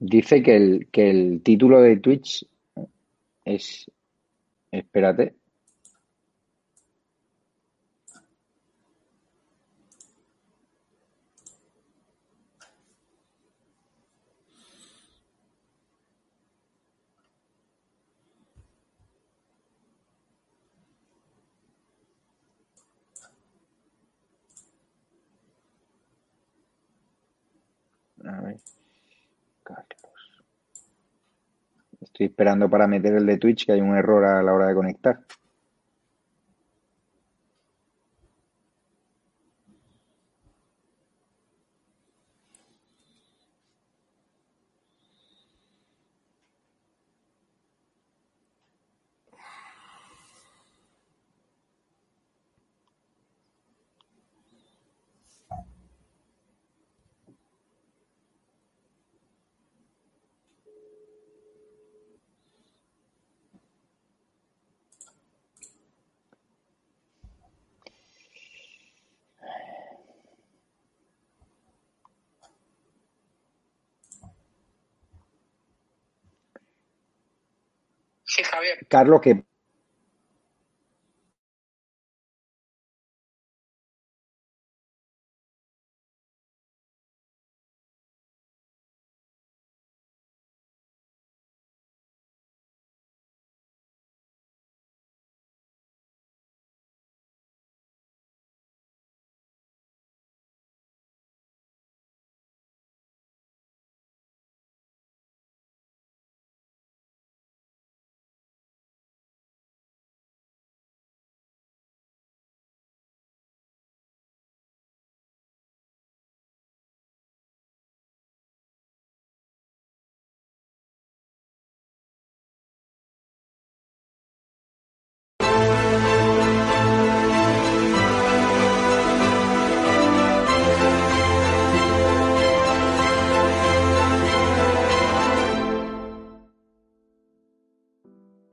Dice que el, que el título de Twitch es. Espérate. A ver. Carlos. Estoy esperando para meter el de Twitch, que hay un error a la hora de conectar. Carlos, que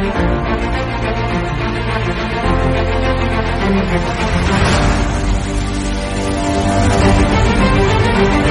Thank you.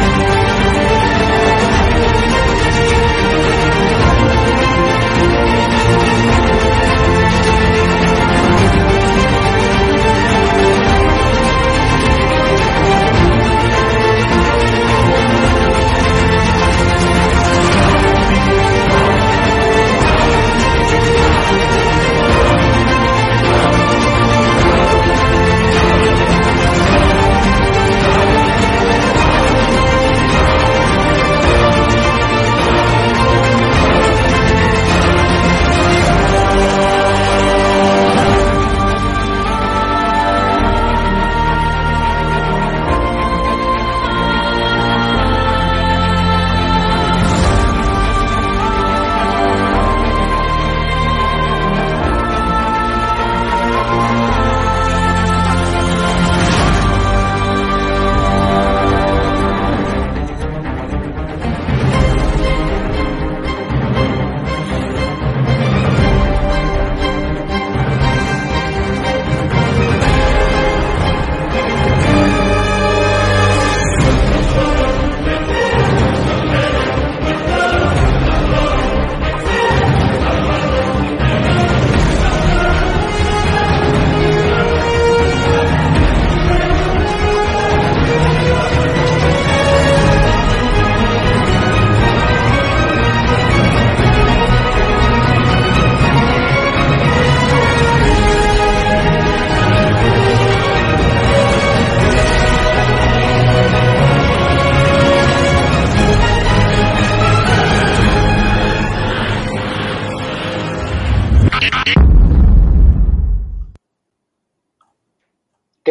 Thank you.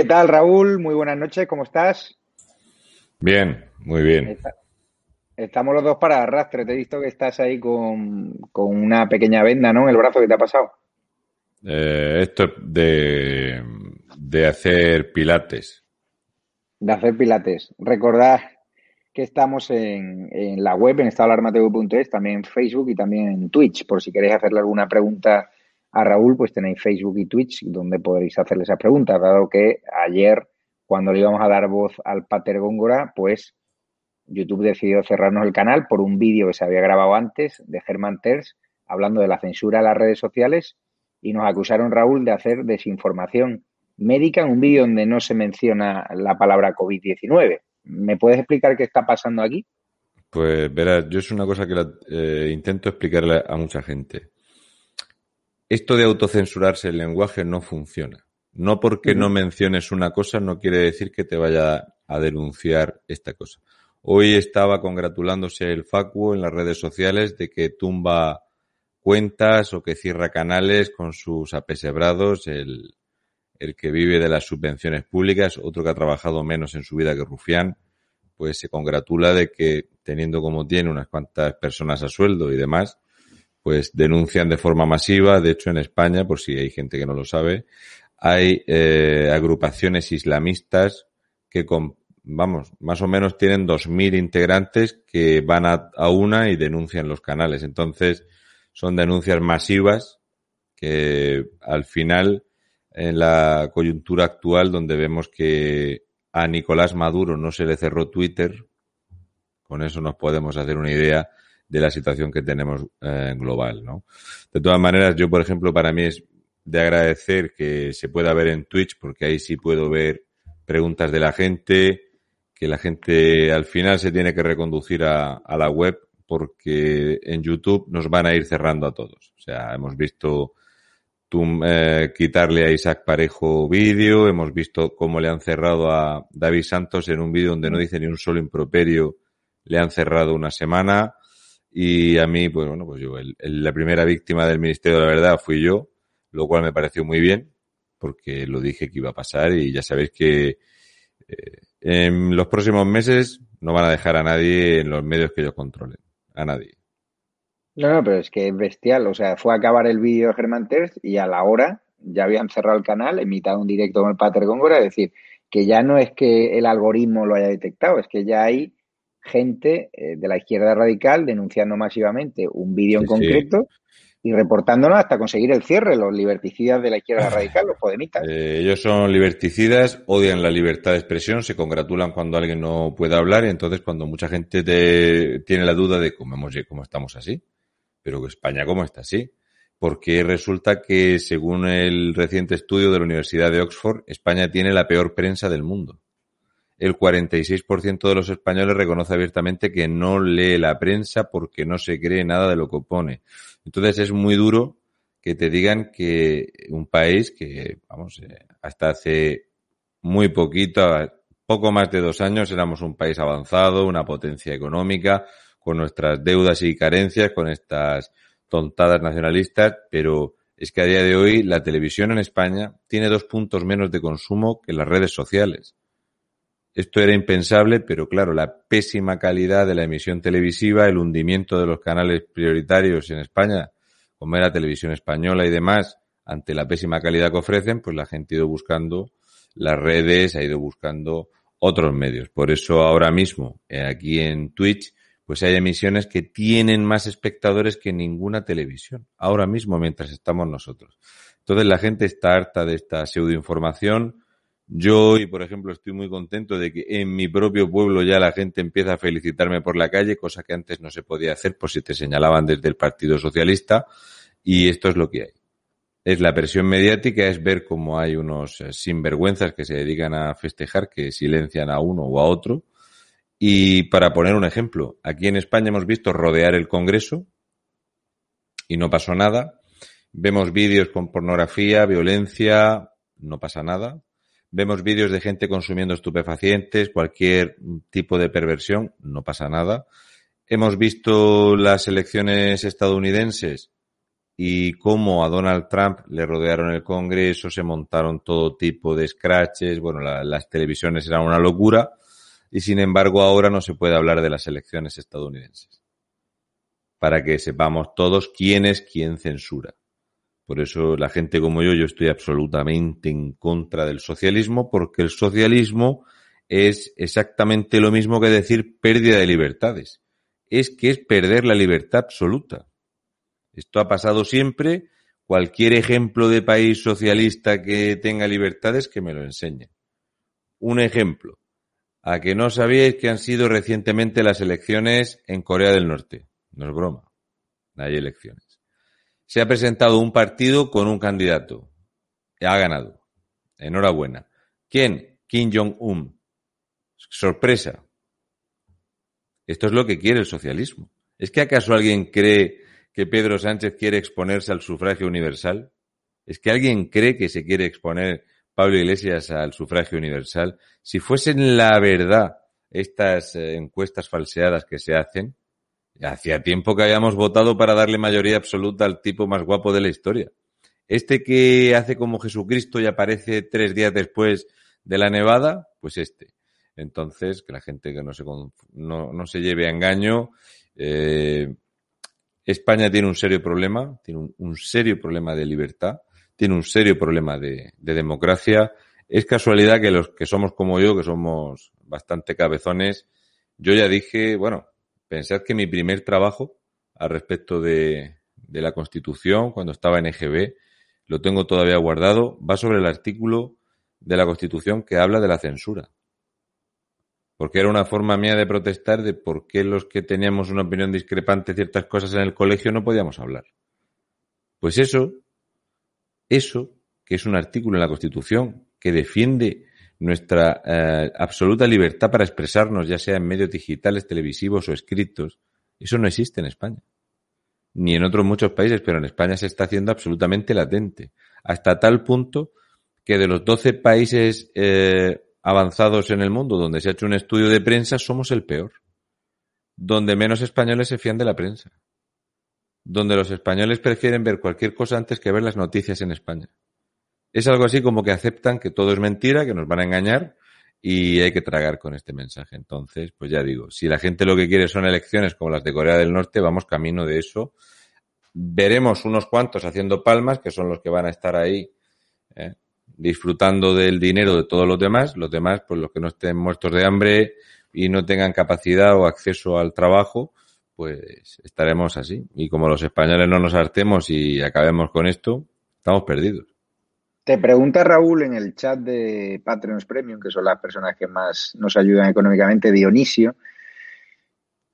Tal, Raúl? Muy buenas noches, ¿cómo estás? Bien, muy bien. Estamos los dos para arrastre. Te he visto que estás ahí con, una pequeña venda, ¿no? En el brazo que te ha pasado. Eh, esto es de, de hacer pilates. De hacer pilates. Recordad que estamos en, en la web, en estadoalarmatv.es, también en Facebook y también en Twitch. Por si queréis hacerle alguna pregunta a Raúl, pues tenéis Facebook y Twitch donde podréis hacerle esas preguntas, dado que ayer, cuando le íbamos a dar voz al Pater Góngora, pues YouTube decidió cerrarnos el canal por un vídeo que se había grabado antes de Germán Terz hablando de la censura a las redes sociales y nos acusaron, Raúl, de hacer desinformación médica en un vídeo donde no se menciona la palabra COVID-19. ¿Me puedes explicar qué está pasando aquí? Pues verás, yo es una cosa que eh, intento explicarle a mucha gente. Esto de autocensurarse el lenguaje no funciona. No porque no menciones una cosa no quiere decir que te vaya a denunciar esta cosa. Hoy estaba congratulándose el Facuo en las redes sociales de que tumba cuentas o que cierra canales con sus apesebrados, el, el que vive de las subvenciones públicas, otro que ha trabajado menos en su vida que Rufián, pues se congratula de que teniendo como tiene unas cuantas personas a sueldo y demás, pues denuncian de forma masiva. De hecho, en España, por si hay gente que no lo sabe, hay eh, agrupaciones islamistas que con vamos, más o menos tienen 2.000 integrantes que van a, una y denuncian los canales. Entonces, son denuncias masivas que al final, en la coyuntura actual, donde vemos que a Nicolás Maduro no se le cerró Twitter, con eso nos podemos hacer una idea de la situación que tenemos eh, global, ¿no? De todas maneras, yo, por ejemplo, para mí es de agradecer que se pueda ver en Twitch, porque ahí sí puedo ver preguntas de la gente, que la gente al final se tiene que reconducir a, la web porque en YouTube nos van a ir cerrando a todos. O sea, hemos visto eh, quitarle a Isaac Parejo vídeo, hemos visto cómo le han cerrado a David Santos en un vídeo donde no dice ni un solo improperio, le han cerrado una semana y a mí, pues bueno, pues yo, la primera víctima del Ministerio de la Verdad fui yo, lo cual me pareció muy bien porque lo dije que iba a pasar y ya sabéis que eh, en los próximos meses no van a dejar a nadie en los medios que ellos controlen. A nadie. No, no, pero es que es bestial. O sea, fue a acabar el vídeo de Germán Terz y a la hora ya habían cerrado el canal, emitido un directo con el Pater Góngora, es decir, que ya no es que el algoritmo lo haya detectado, es que ya hay gente eh, de la izquierda radical denunciando masivamente un vídeo en concreto y reportándonos hasta conseguir el cierre, los liberticidas de la izquierda radical, los podemitas. Eh, ellos son liberticidas, odian la libertad de expresión, se congratulan cuando alguien no puede hablar y entonces cuando mucha gente te, tiene la duda de cómo, hemos, cómo estamos así, pero que España cómo está así. Porque resulta que según el reciente estudio de la Universidad de Oxford, España tiene la peor prensa del mundo el 46% de los españoles reconoce abiertamente que no lee la prensa porque no se cree nada de lo que opone. Entonces es muy duro que te digan que un país que, vamos, eh, hasta hace muy poquito, poco más de dos años, éramos un país avanzado, una potencia económica, con nuestras deudas y carencias, con estas tontadas nacionalistas, pero es que a día de hoy la televisión en España tiene dos puntos menos de consumo que las redes sociales. Esto era impensable, pero claro, la pésima calidad de la emisión televisiva, el hundimiento de los canales prioritarios en España, como era televisión española y demás, ante la pésima calidad que ofrecen, pues la gente ha ido buscando las redes, ha ido buscando otros medios. Por eso ahora mismo, eh, aquí en Twitch, pues hay emisiones que tienen más espectadores que ninguna televisión. Ahora mismo, mientras estamos nosotros. Entonces la gente está harta de esta pseudoinformación, yo hoy, por ejemplo, estoy muy contento de que en mi propio pueblo ya la gente empieza a felicitarme por la calle, cosa que antes no se podía hacer por si te señalaban desde el Partido Socialista. Y esto es lo que hay. Es la presión mediática, es ver cómo hay unos eh, sinvergüenzas que se dedican a festejar, que silencian a uno o a otro. Y para poner un ejemplo, aquí en España hemos visto rodear el Congreso y no pasó nada. Vemos vídeos con pornografía, violencia, no pasa nada Vemos vídeos de gente consumiendo estupefacientes, cualquier tipo de perversión, no pasa nada. Hemos visto las elecciones estadounidenses, y cómo a Donald Trump le rodearon el Congreso, se montaron todo tipo de scratches, bueno, las televisiones eran una locura y sin embargo ahora no se puede hablar de las elecciones estadounidenses. Para que sepamos todos quién es quien censura. Por eso la gente como yo, yo estoy absolutamente en contra del socialismo, porque el socialismo es exactamente lo mismo que decir pérdida de libertades. Es que es perder la libertad absoluta. Esto ha pasado siempre. Cualquier ejemplo de país socialista que tenga libertades, que me lo enseñe. Un ejemplo. A que no sabíais que han sido recientemente las elecciones en Corea del Norte. No es broma. Hay elecciones se ha presentado un partido con un candidato. Ha ganado. Enhorabuena. ¿Quién? Kim Jong-un. Sorpresa. Esto es lo que quiere el socialismo. ¿Es que acaso alguien cree que Pedro Sánchez quiere exponerse al sufragio universal? ¿Es que alguien cree que se quiere exponer Pablo Iglesias al sufragio universal? Si fuesen la verdad estas eh, encuestas falseadas que se hacen, Hacía tiempo que habíamos votado para darle mayoría absoluta al tipo más guapo de la historia. Este que hace como Jesucristo y aparece tres días después de la nevada, pues este. Entonces, que la gente que no se, no, no se lleve a engaño. Eh, España tiene un serio problema, tiene un, serio problema de libertad, tiene un serio problema de, de democracia. Es casualidad que los que somos como yo, que somos bastante cabezones, yo ya dije, bueno, Pensad que mi primer trabajo al respecto de, de la Constitución, cuando estaba en EGB, lo tengo todavía guardado, va sobre el artículo de la Constitución que habla de la censura. Porque era una forma mía de protestar de por qué los que teníamos una opinión discrepante de ciertas cosas en el colegio no podíamos hablar. Pues eso, eso, que es un artículo en la Constitución que defiende nuestra eh, absoluta libertad para expresarnos, ya sea en medios digitales, televisivos o escritos, eso no existe en España. Ni en otros muchos países, pero en España se está haciendo absolutamente latente. Hasta tal punto que de los 12 países eh, avanzados en el mundo donde se ha hecho un estudio de prensa, somos el peor. Donde menos españoles se fían de la prensa. Donde los españoles prefieren ver cualquier cosa antes que ver las noticias en España es algo así como que aceptan que todo es mentira, que nos van a engañar y hay que tragar con este mensaje. Entonces, pues ya digo, si la gente lo que quiere son elecciones como las de Corea del Norte, vamos camino de eso. Veremos unos cuantos haciendo palmas, que son los que van a estar ahí ¿eh? disfrutando del dinero de todos los demás. Los demás, pues los que no estén muertos de hambre y no tengan capacidad o acceso al trabajo, pues estaremos así. Y como los españoles no nos hartemos y acabemos con esto, estamos perdidos. Te pregunta Raúl en el chat de Patreons Premium, que son las personas que más nos ayudan económicamente, Dionisio,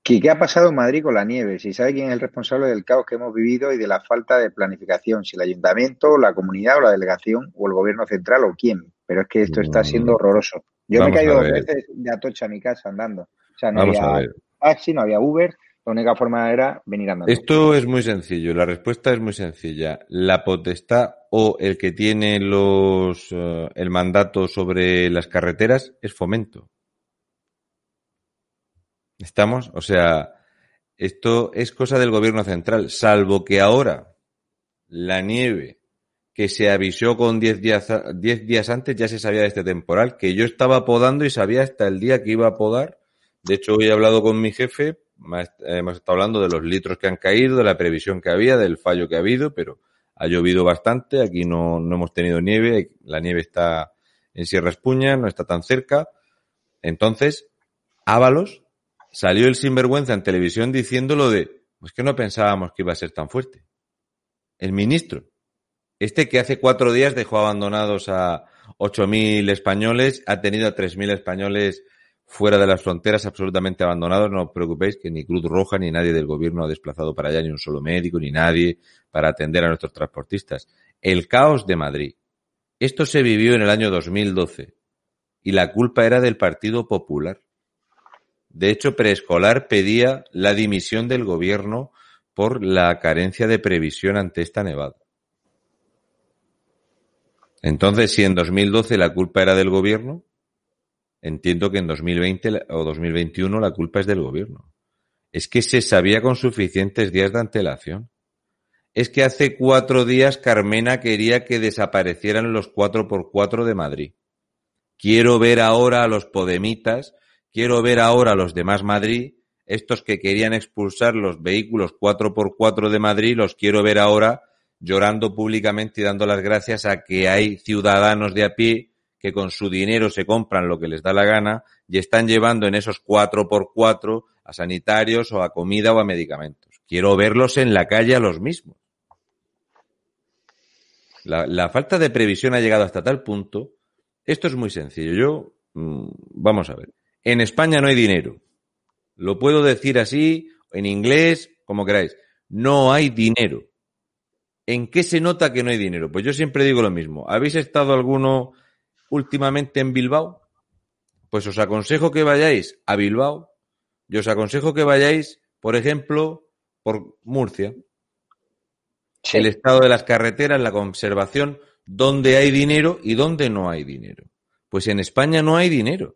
que qué ha pasado en Madrid con la nieve, si sabe quién es el responsable del caos que hemos vivido y de la falta de planificación, si el ayuntamiento, la comunidad o la delegación o el gobierno central o quién. Pero es que esto está siendo horroroso. Yo me he caído dos veces de Atocha a mi casa andando. O sea, no había taxi, no había Uber, la única forma era venir andando. Esto es muy sencillo. La respuesta es muy sencilla. La potestad o el que tiene los eh, el mandato sobre las carreteras es fomento. ¿Estamos? O sea, esto es cosa del gobierno central, salvo que ahora la nieve que se avisó con 10 días, diez días antes ya se sabía de este temporal, que yo estaba podando y sabía hasta el día que iba a podar. De hecho, hoy he hablado con mi jefe hemos estado hablando de los litros que han caído, de la previsión que había, del fallo que ha habido, pero ha llovido bastante, aquí no, no hemos tenido nieve, la nieve está en Sierra Espuña, no está tan cerca. Entonces, Ábalos salió el sinvergüenza en televisión diciéndolo de, pues que no pensábamos que iba a ser tan fuerte. El ministro, este que hace cuatro días dejó abandonados a 8.000 españoles, ha tenido a 3.000 españoles fuera de las fronteras absolutamente abandonados. No os preocupéis que ni Cruz Roja ni nadie del gobierno ha desplazado para allá, ni un solo médico, ni nadie para atender a nuestros transportistas. El caos de Madrid. Esto se vivió en el año 2012 y la culpa era del Partido Popular. De hecho, Preescolar pedía la dimisión del gobierno por la carencia de previsión ante esta nevada. Entonces, si en 2012 la culpa era del gobierno, entiendo que en 2020 o 2021 la culpa es del gobierno. Es que se sabía con suficientes días de antelación. es que hace cuatro días Carmena quería que desaparecieran los 4x4 de Madrid. Quiero ver ahora a los podemitas, quiero ver ahora a los demás Madrid, estos que querían expulsar los vehículos 4x4 de Madrid, los quiero ver ahora llorando públicamente y dando las gracias a que hay ciudadanos de a pie que con su dinero se compran lo que les da la gana y están llevando en esos 4x4 a sanitarios o a comida o a medicamentos. Quiero verlos en la calle a los mismos. La, la falta de previsión ha llegado hasta tal punto. Esto es muy sencillo. Yo, mm, vamos a ver. En España no hay dinero. Lo puedo decir así, en inglés, como queráis. No hay dinero. ¿En qué se nota que no hay dinero? Pues yo siempre digo lo mismo. ¿Habéis estado alguno últimamente en Bilbao? Pues os aconsejo que vayáis a Bilbao y os aconsejo que vayáis, por ejemplo, por Murcia. Sí. El estado de las carreteras, la conservación, dónde hay dinero y dónde no hay dinero. Pues en España no hay dinero.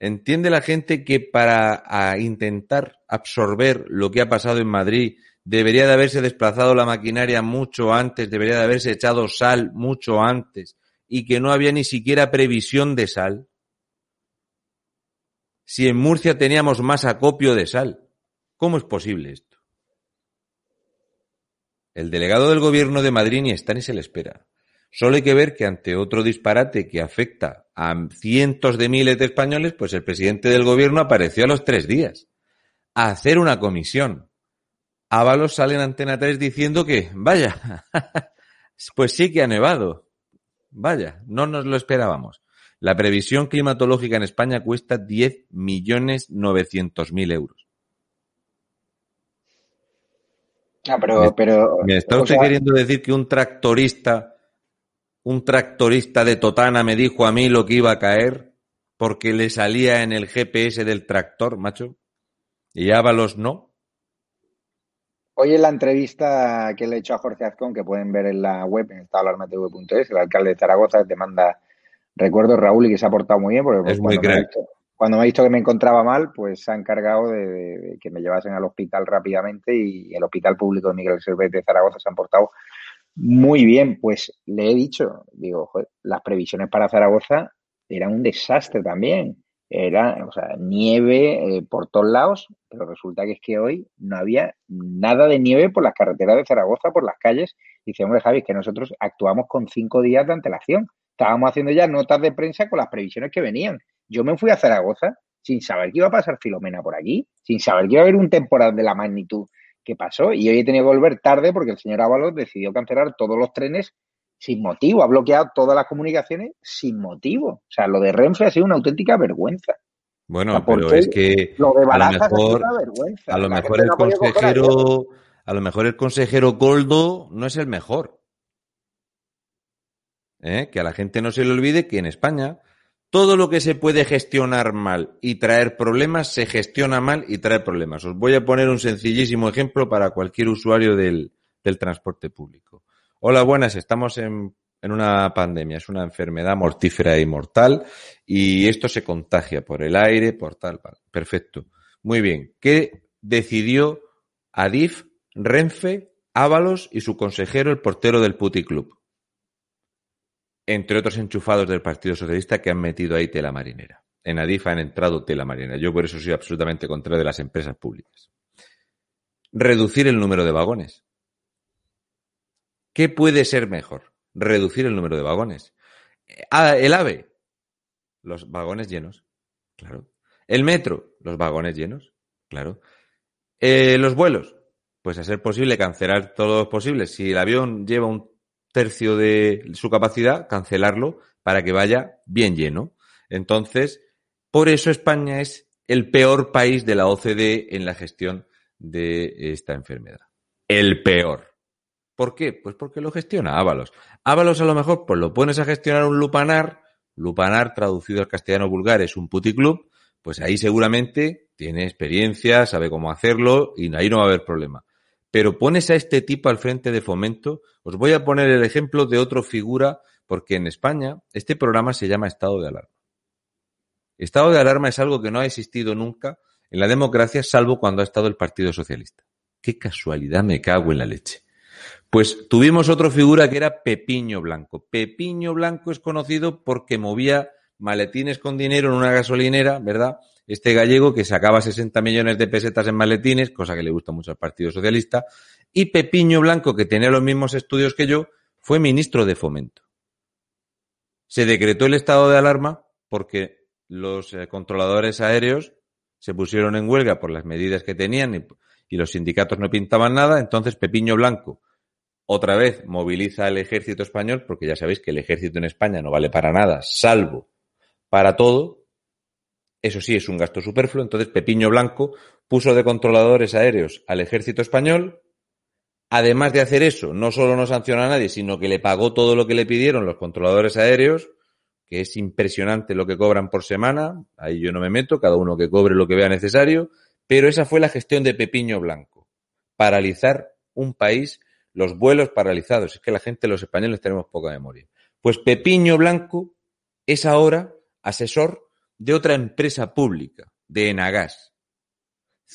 Entiende la gente que para a intentar absorber lo que ha pasado en Madrid debería de haberse desplazado la maquinaria mucho antes, debería de haberse echado sal mucho antes y que no había ni siquiera previsión de sal. Si en Murcia teníamos más acopio de sal, ¿cómo es posible esto? El delegado del gobierno de Madrid ni está ni se le espera. Solo hay que ver que ante otro disparate que afecta a cientos de miles de españoles, pues el presidente del gobierno apareció a los tres días a hacer una comisión. Ábalos sale en Antena 3 diciendo que, vaya, pues sí que ha nevado. Vaya, no nos lo esperábamos. La previsión climatológica en España cuesta 10 millones 900 mil euros. No, pero, pero ¿Me está usted sea, queriendo decir que un tractorista, un tractorista de Totana me dijo a mí lo que iba a caer porque le salía en el GPS del tractor, macho? Y Ábalos no. Hoy en la entrevista que le he hecho a Jorge Azcón, que pueden ver en la web, en estadoalarmatv.es, el alcalde de Zaragoza te manda recuerdos, Raúl, y que se ha portado muy bien, porque Es muy cuando, me ha crack. visto, cuando me ha visto que me encontraba mal, pues se ha encargado de, de- de que me llevasen al hospital rápidamente y el Hospital Público de Miguel Servet de Zaragoza se han portado muy bien. Pues le he dicho, digo, joder, las previsiones para Zaragoza eran un desastre también. Era, o sea, nieve eh, por todos lados, pero resulta que es que hoy no había nada de nieve por las carreteras de Zaragoza, por las calles. Dice, hombre, Javi, que nosotros actuamos con cinco días de antelación. Estábamos haciendo ya notas de prensa con las previsiones que venían. Yo me fui a Zaragoza sin saber que iba a pasar Filomena por aquí, sin saber que iba a haber un temporal de la magnitud que pasó. Y hoy he tenido que volver tarde porque el señor Ábalos decidió cancelar todos los trenes sin motivo. Ha bloqueado todas las comunicaciones sin motivo. O sea, lo de Renfe ha sido una auténtica vergüenza. Bueno, O sea, ¿por pero es que Lo de a lo mejor, a lo mejor el no consejero, a lo mejor el consejero Goldo no es el mejor. ¿Eh? Que a la gente no se le olvide que en España todo lo que se puede gestionar mal y traer problemas se gestiona mal y trae problemas. Os voy a poner un sencillísimo ejemplo para cualquier usuario del, del transporte público. Hola, buenas, estamos en, en una pandemia, es una enfermedad mortífera y mortal y esto se contagia por el aire, por tal, perfecto. Muy bien. ¿Qué decidió Adif, Renfe, Ábalos y su consejero, el portero del Puticlub? Entre otros enchufados del Partido Socialista que han metido ahí tela marinera. En Adif han entrado tela marinera. Yo por eso soy absolutamente contrario de las empresas públicas. Reducir el número de vagones. ¿Qué puede ser mejor? Reducir el número de vagones. Ah, el AVE. Los vagones llenos. Claro. El metro. Los vagones llenos. Claro. Eh, los vuelos. Pues a ser posible cancelar todos los posibles. Si el avión lleva un tercio de su capacidad, cancelarlo para que vaya bien lleno. Entonces, por eso España es el peor país de la OCDE en la gestión de esta enfermedad. El peor. ¿Por qué? Pues porque lo gestiona Ábalos. Ábalos a lo mejor pues lo pones a gestionar un lupanar, lupanar traducido al castellano vulgar es un puticlub, pues ahí seguramente tiene experiencia, sabe cómo hacerlo y ahí no va a haber problema. Pero pones a este tipo al frente de fomento, os voy a poner el ejemplo de otra figura, porque en España este programa se llama estado de alarma. Estado de alarma es algo que no ha existido nunca en la democracia, salvo cuando ha estado el Partido Socialista. Qué casualidad me cago en la leche. Pues tuvimos otra figura que era Pepiño Blanco. Pepiño Blanco es conocido porque movía maletines con dinero en una gasolinera, ¿verdad? Este gallego que sacaba 60 millones de pesetas en maletines, cosa que le gusta mucho al Partido Socialista, y Pepiño Blanco, que tenía los mismos estudios que yo, fue ministro de Fomento. Se decretó el estado de alarma porque los eh, controladores aéreos se pusieron en huelga por las medidas que tenían y, y los sindicatos no pintaban nada, entonces Pepiño Blanco otra vez moviliza al ejército español, porque ya sabéis que el ejército en España no vale para nada, salvo para todo. Eso sí, es un gasto superfluo. Entonces, Pepiño Blanco puso de controladores aéreos al ejército español. Además de hacer eso, no solo no sanciona a nadie, sino que le pagó todo lo que le pidieron los controladores aéreos, que es impresionante lo que cobran por semana. Ahí yo no me meto, cada uno que cobre lo que vea necesario. Pero esa fue la gestión de Pepiño Blanco. Paralizar un país los vuelos paralizados. Es que la gente, los españoles, tenemos poca memoria. Pues Pepiño Blanco es ahora asesor de otra empresa pública, de Enagas.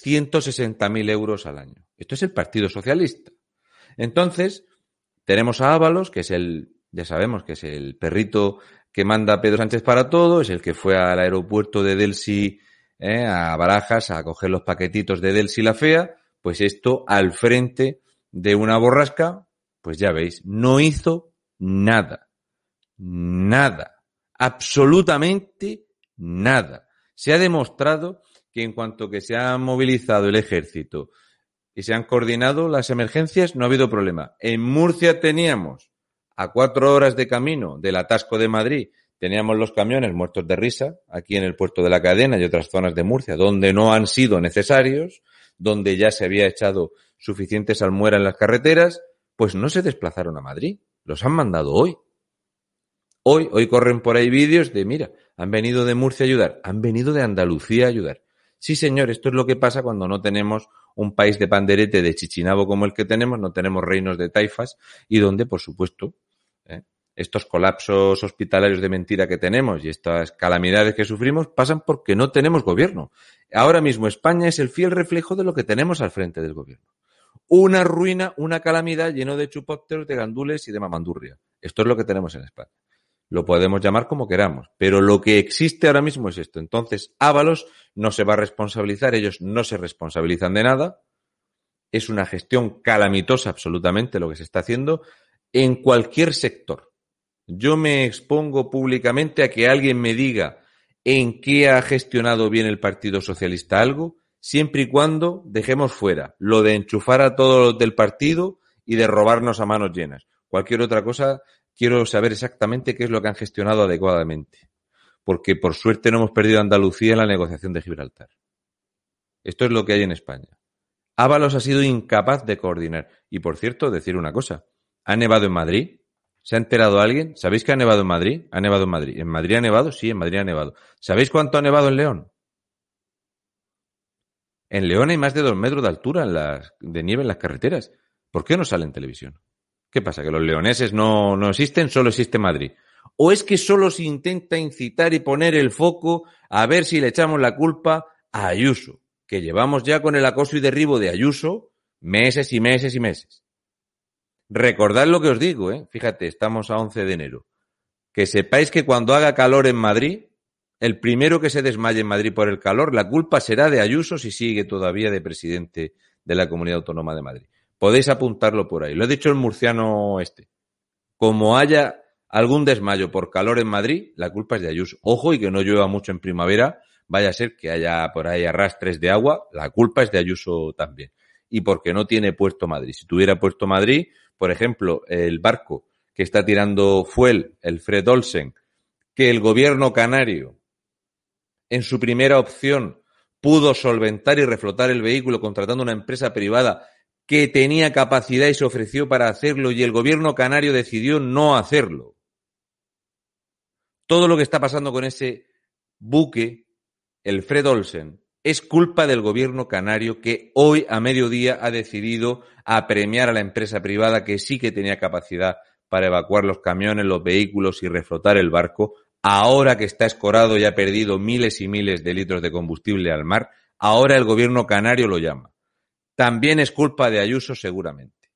160.000 euros al año. Esto es el Partido Socialista. Entonces, tenemos a Ábalos, que es el, ya sabemos que es el perrito que manda Pedro Sánchez para todo, es el que fue al aeropuerto de Delsi, eh, a Barajas, a coger los paquetitos de Delsi la Fea, pues esto al frente de una borrasca, pues ya veis, no hizo nada. Nada. Absolutamente nada. Se ha demostrado que en cuanto que se ha movilizado el ejército y se han coordinado las emergencias, no ha habido problema. En Murcia teníamos a cuatro horas de camino del atasco de Madrid, teníamos los camiones muertos de risa aquí en el puerto de la cadena y otras zonas de Murcia donde no han sido necesarios, donde ya se había echado suficientes almueras en las carreteras, pues no se desplazaron a Madrid. Los han mandado hoy. Hoy, hoy corren por ahí vídeos de, mira, han venido de Murcia a ayudar, han venido de Andalucía a ayudar. Sí, señor, esto es lo que pasa cuando no tenemos un país de panderete de chichinabo como el que tenemos, no tenemos reinos de taifas y donde, por supuesto, ¿eh? estos colapsos hospitalarios de mentira que tenemos y estas calamidades que sufrimos pasan porque no tenemos gobierno. Ahora mismo España es el fiel reflejo de lo que tenemos al frente del gobierno una ruina, una calamidad lleno de chupópteros, de gandules y de mamandurria. Esto es lo que tenemos en España. Lo podemos llamar como queramos, pero lo que existe ahora mismo es esto. Entonces, Ábalos no se va a responsabilizar, ellos no se responsabilizan de nada. Es una gestión calamitosa absolutamente lo que se está haciendo en cualquier sector. Yo me expongo públicamente a que alguien me diga en qué ha gestionado bien el Partido Socialista algo siempre y cuando dejemos fuera lo de enchufar a todos los del partido y de robarnos a manos llenas. Cualquier otra cosa, quiero saber exactamente qué es lo que han gestionado adecuadamente. Porque por suerte no hemos perdido Andalucía en la negociación de Gibraltar. Esto es lo que hay en España. Ábalos ha sido incapaz de coordinar. Y por cierto, decir una cosa. ¿Ha nevado en Madrid? ¿Se ha enterado alguien? ¿Sabéis que ha nevado en Madrid? Ha nevado en Madrid. ¿En Madrid ha nevado? Sí, en Madrid ha nevado. ¿Sabéis cuánto ha nevado en León? En León hay más de dos metros de altura de nieve en las carreteras. ¿Por qué no sale en televisión? ¿Qué pasa? ¿Que los leoneses no, no existen? Solo existe Madrid. ¿O es que solo se intenta incitar y poner el foco a ver si le echamos la culpa a Ayuso? Que llevamos ya con el acoso y derribo de Ayuso meses y meses y meses. Recordad lo que os digo, ¿eh? Fíjate, estamos a 11 de enero. Que sepáis que cuando haga calor en Madrid, el primero que se desmaye en Madrid por el calor, la culpa será de Ayuso si sigue todavía de presidente de la Comunidad Autónoma de Madrid. Podéis apuntarlo por ahí. Lo ha dicho el murciano este. Como haya algún desmayo por calor en Madrid, la culpa es de Ayuso. Ojo y que no llueva mucho en primavera, vaya a ser que haya por ahí arrastres de agua, la culpa es de Ayuso también. Y porque no tiene puerto Madrid. Si tuviera puerto Madrid, por ejemplo, el barco que está tirando fuel, el Fred Olsen, que el gobierno canario en su primera opción pudo solventar y reflotar el vehículo contratando una empresa privada que tenía capacidad y se ofreció para hacerlo y el gobierno canario decidió no hacerlo. Todo lo que está pasando con ese buque, el Fred Olsen, es culpa del gobierno canario que hoy a mediodía ha decidido apremiar a la empresa privada que sí que tenía capacidad para evacuar los camiones, los vehículos y reflotar el barco ahora que está escorado y ha perdido miles y miles de litros de combustible al mar, ahora el gobierno canario lo llama. También es culpa de Ayuso seguramente.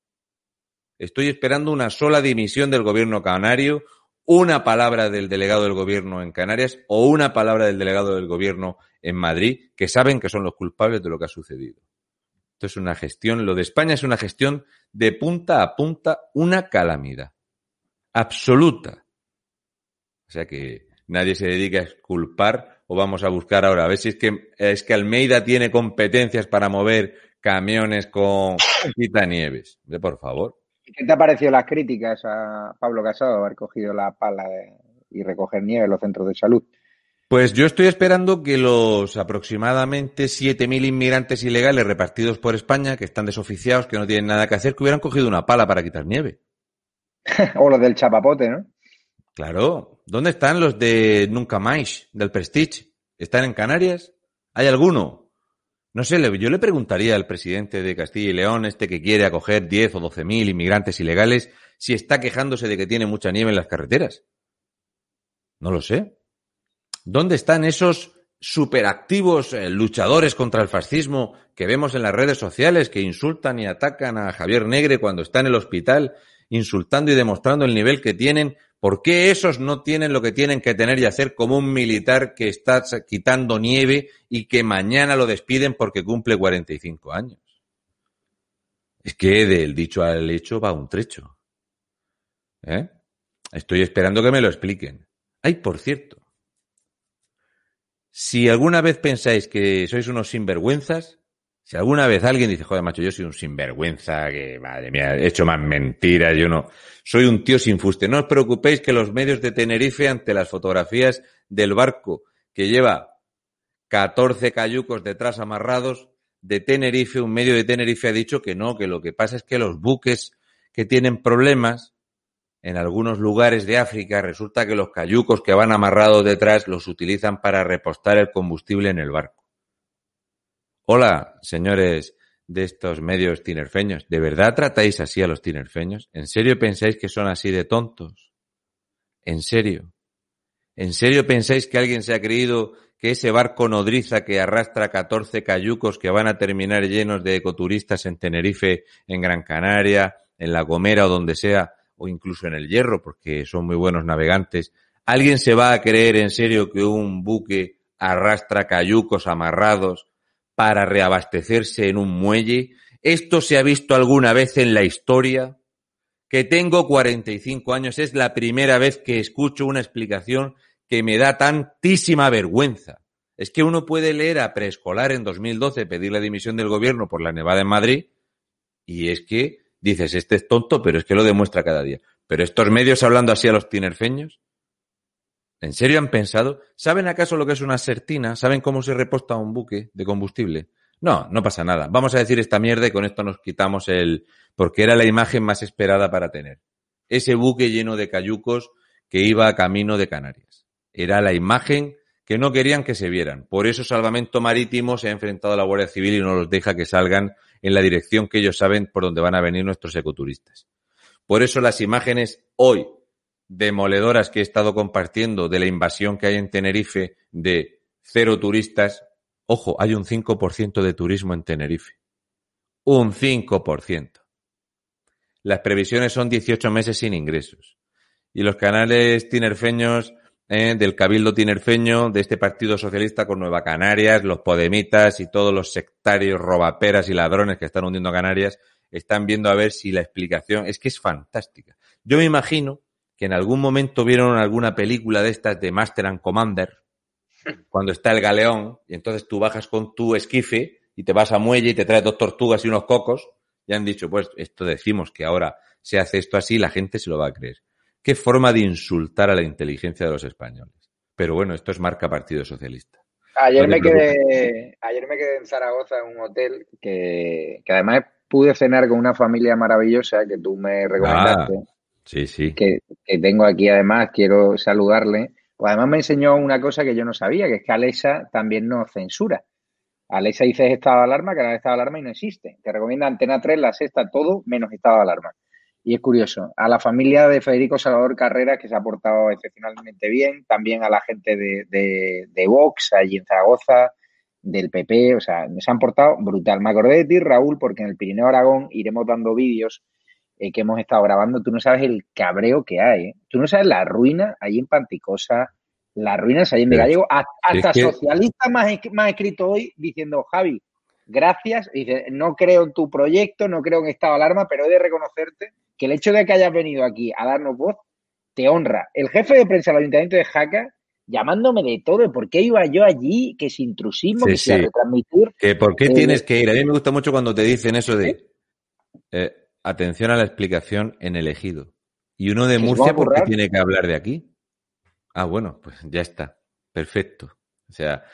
Estoy esperando una sola dimisión del gobierno canario, una palabra del delegado del gobierno en Canarias o una palabra del delegado del gobierno en Madrid, que saben que son los culpables de lo que ha sucedido. Esto es una gestión, lo de España es una gestión de punta a punta, una calamidad. Absoluta. O sea que nadie se dedica a culpar o vamos a buscar ahora a ver si es que es que Almeida tiene competencias para mover camiones con nieves. De por favor. ¿Qué te ha parecido las críticas a Pablo Casado haber cogido la pala y recoger nieve en los centros de salud? Pues yo estoy esperando que los aproximadamente 7.000 inmigrantes ilegales repartidos por España, que están desoficiados, que no tienen nada que hacer, que hubieran cogido una pala para quitar nieve. o los del chapapote, ¿no? Claro. ¿Dónde están los de Nunca Más, del Prestige? ¿Están en Canarias? ¿Hay alguno? No sé, yo le preguntaría al presidente de Castilla y León, este que quiere acoger 10 o 12 mil inmigrantes ilegales, si está quejándose de que tiene mucha nieve en las carreteras. No lo sé. ¿Dónde están esos superactivos eh, luchadores contra el fascismo que vemos en las redes sociales que insultan y atacan a Javier Negre cuando está en el hospital, insultando y demostrando el nivel que tienen? ¿Por qué esos no tienen lo que tienen que tener y hacer como un militar que está quitando nieve y que mañana lo despiden porque cumple 45 años? Es que del dicho al hecho va un trecho. ¿Eh? Estoy esperando que me lo expliquen. Ay, por cierto, si alguna vez pensáis que sois unos sinvergüenzas, si alguna vez alguien dice, joder, macho, yo soy un sinvergüenza, que madre mía, he hecho más mentiras, yo no, soy un tío sin fuste. No os preocupéis que los medios de Tenerife, ante las fotografías del barco que lleva 14 cayucos detrás amarrados, de Tenerife, un medio de Tenerife ha dicho que no, que lo que pasa es que los buques que tienen problemas en algunos lugares de África resulta que los cayucos que van amarrados detrás los utilizan para repostar el combustible en el barco. Hola, señores de estos medios tinerfeños, ¿de verdad tratáis así a los tinerfeños? ¿En serio pensáis que son así de tontos? ¿En serio? ¿En serio pensáis que alguien se ha creído que ese barco nodriza que arrastra 14 cayucos que van a terminar llenos de ecoturistas en Tenerife, en Gran Canaria, en La Gomera o donde sea, o incluso en el hierro, porque son muy buenos navegantes. ¿Alguien se va a creer en serio que un buque arrastra cayucos amarrados para reabastecerse en un muelle? ¿Esto se ha visto alguna vez en la historia? Que tengo 45 años, es la primera vez que escucho una explicación que me da tantísima vergüenza. Es que uno puede leer a preescolar en 2012 pedir la dimisión del gobierno por la nevada en Madrid y es que dices, este es tonto, pero es que lo demuestra cada día. Pero estos medios hablando así a los tinerfeños, ¿en serio han pensado? ¿Saben acaso lo que es una sertina? ¿Saben cómo se reposta un buque de combustible? No, no pasa nada. Vamos a decir esta mierda y con esto nos quitamos el... porque era la imagen más esperada para tener. Ese buque lleno de cayucos que iba a camino de Canarias. Era la imagen que no querían que se vieran. Por eso Salvamento Marítimo se ha enfrentado a la Guardia Civil y no los deja que salgan en la dirección que ellos saben por donde van a venir nuestros ecoturistas. Por eso las imágenes hoy demoledoras que he estado compartiendo de la invasión que hay en Tenerife de cero turistas, ojo, hay un 5% de turismo en Tenerife. Un 5%. Las previsiones son 18 meses sin ingresos. Y los canales tinerfeños ¿eh? del Cabildo Tinerfeño, de este Partido Socialista con Nueva Canarias, los Podemitas y todos los sectarios, robaperas y ladrones que están hundiendo Canarias, están viendo a ver si la explicación es que es fantástica. Yo me imagino que en algún momento vieron alguna película de estas de Master and Commander, cuando está el galeón, y entonces tú bajas con tu esquife y te vas a muelle y te traes dos tortugas y unos cocos, y han dicho, pues esto decimos que ahora se hace esto así, la gente se lo va a creer. Qué forma de insultar a la inteligencia de los españoles. Pero bueno, esto es marca Partido Socialista. Ayer, me, quedé, ayer me quedé en Zaragoza en un hotel que, además pude cenar con una familia maravillosa que tú me recomendaste. Ah, sí, sí. Que, tengo aquí además, quiero saludarle. Pues además me enseñó una cosa que yo no sabía, que es que Alexa también no censura. Alexa dice estado de alarma, que la estado de alarma y no existe. Te recomienda Antena 3, la sexta, todo menos estado de alarma. Y es curioso, a la familia de Federico Salvador Carreras, que se ha portado excepcionalmente bien, también a la gente de, de, de Vox, allí en Zaragoza, del PP, o sea, se han portado brutal. Me acordé de ti, Raúl, porque en el Pirineo Aragón iremos dando vídeos eh, que hemos estado grabando, tú no sabes el cabreo que hay. ¿eh? Tú no sabes la ruina ahí en Panticosa, la ruina de Sallén de Gallego. Hasta es que- socialista más, más escrito hoy diciendo, Javi, gracias. Y dice, no creo en tu proyecto, no creo en estado de alarma, pero he de reconocerte que el hecho de que hayas venido aquí a darnos voz te honra. El jefe de prensa del Ayuntamiento de Jaca llamándome de todo, por qué iba yo allí, que es intrusismo, Sí, que sí. retransmitir. Que ¿Por qué Eh, tienes que ir? A mí me gusta mucho cuando te dicen eso de eh, atención a la explicación en el ejido. Y uno de Murcia, ¿por qué tiene que hablar de aquí? Ah, bueno, pues ya está. Perfecto. O sea,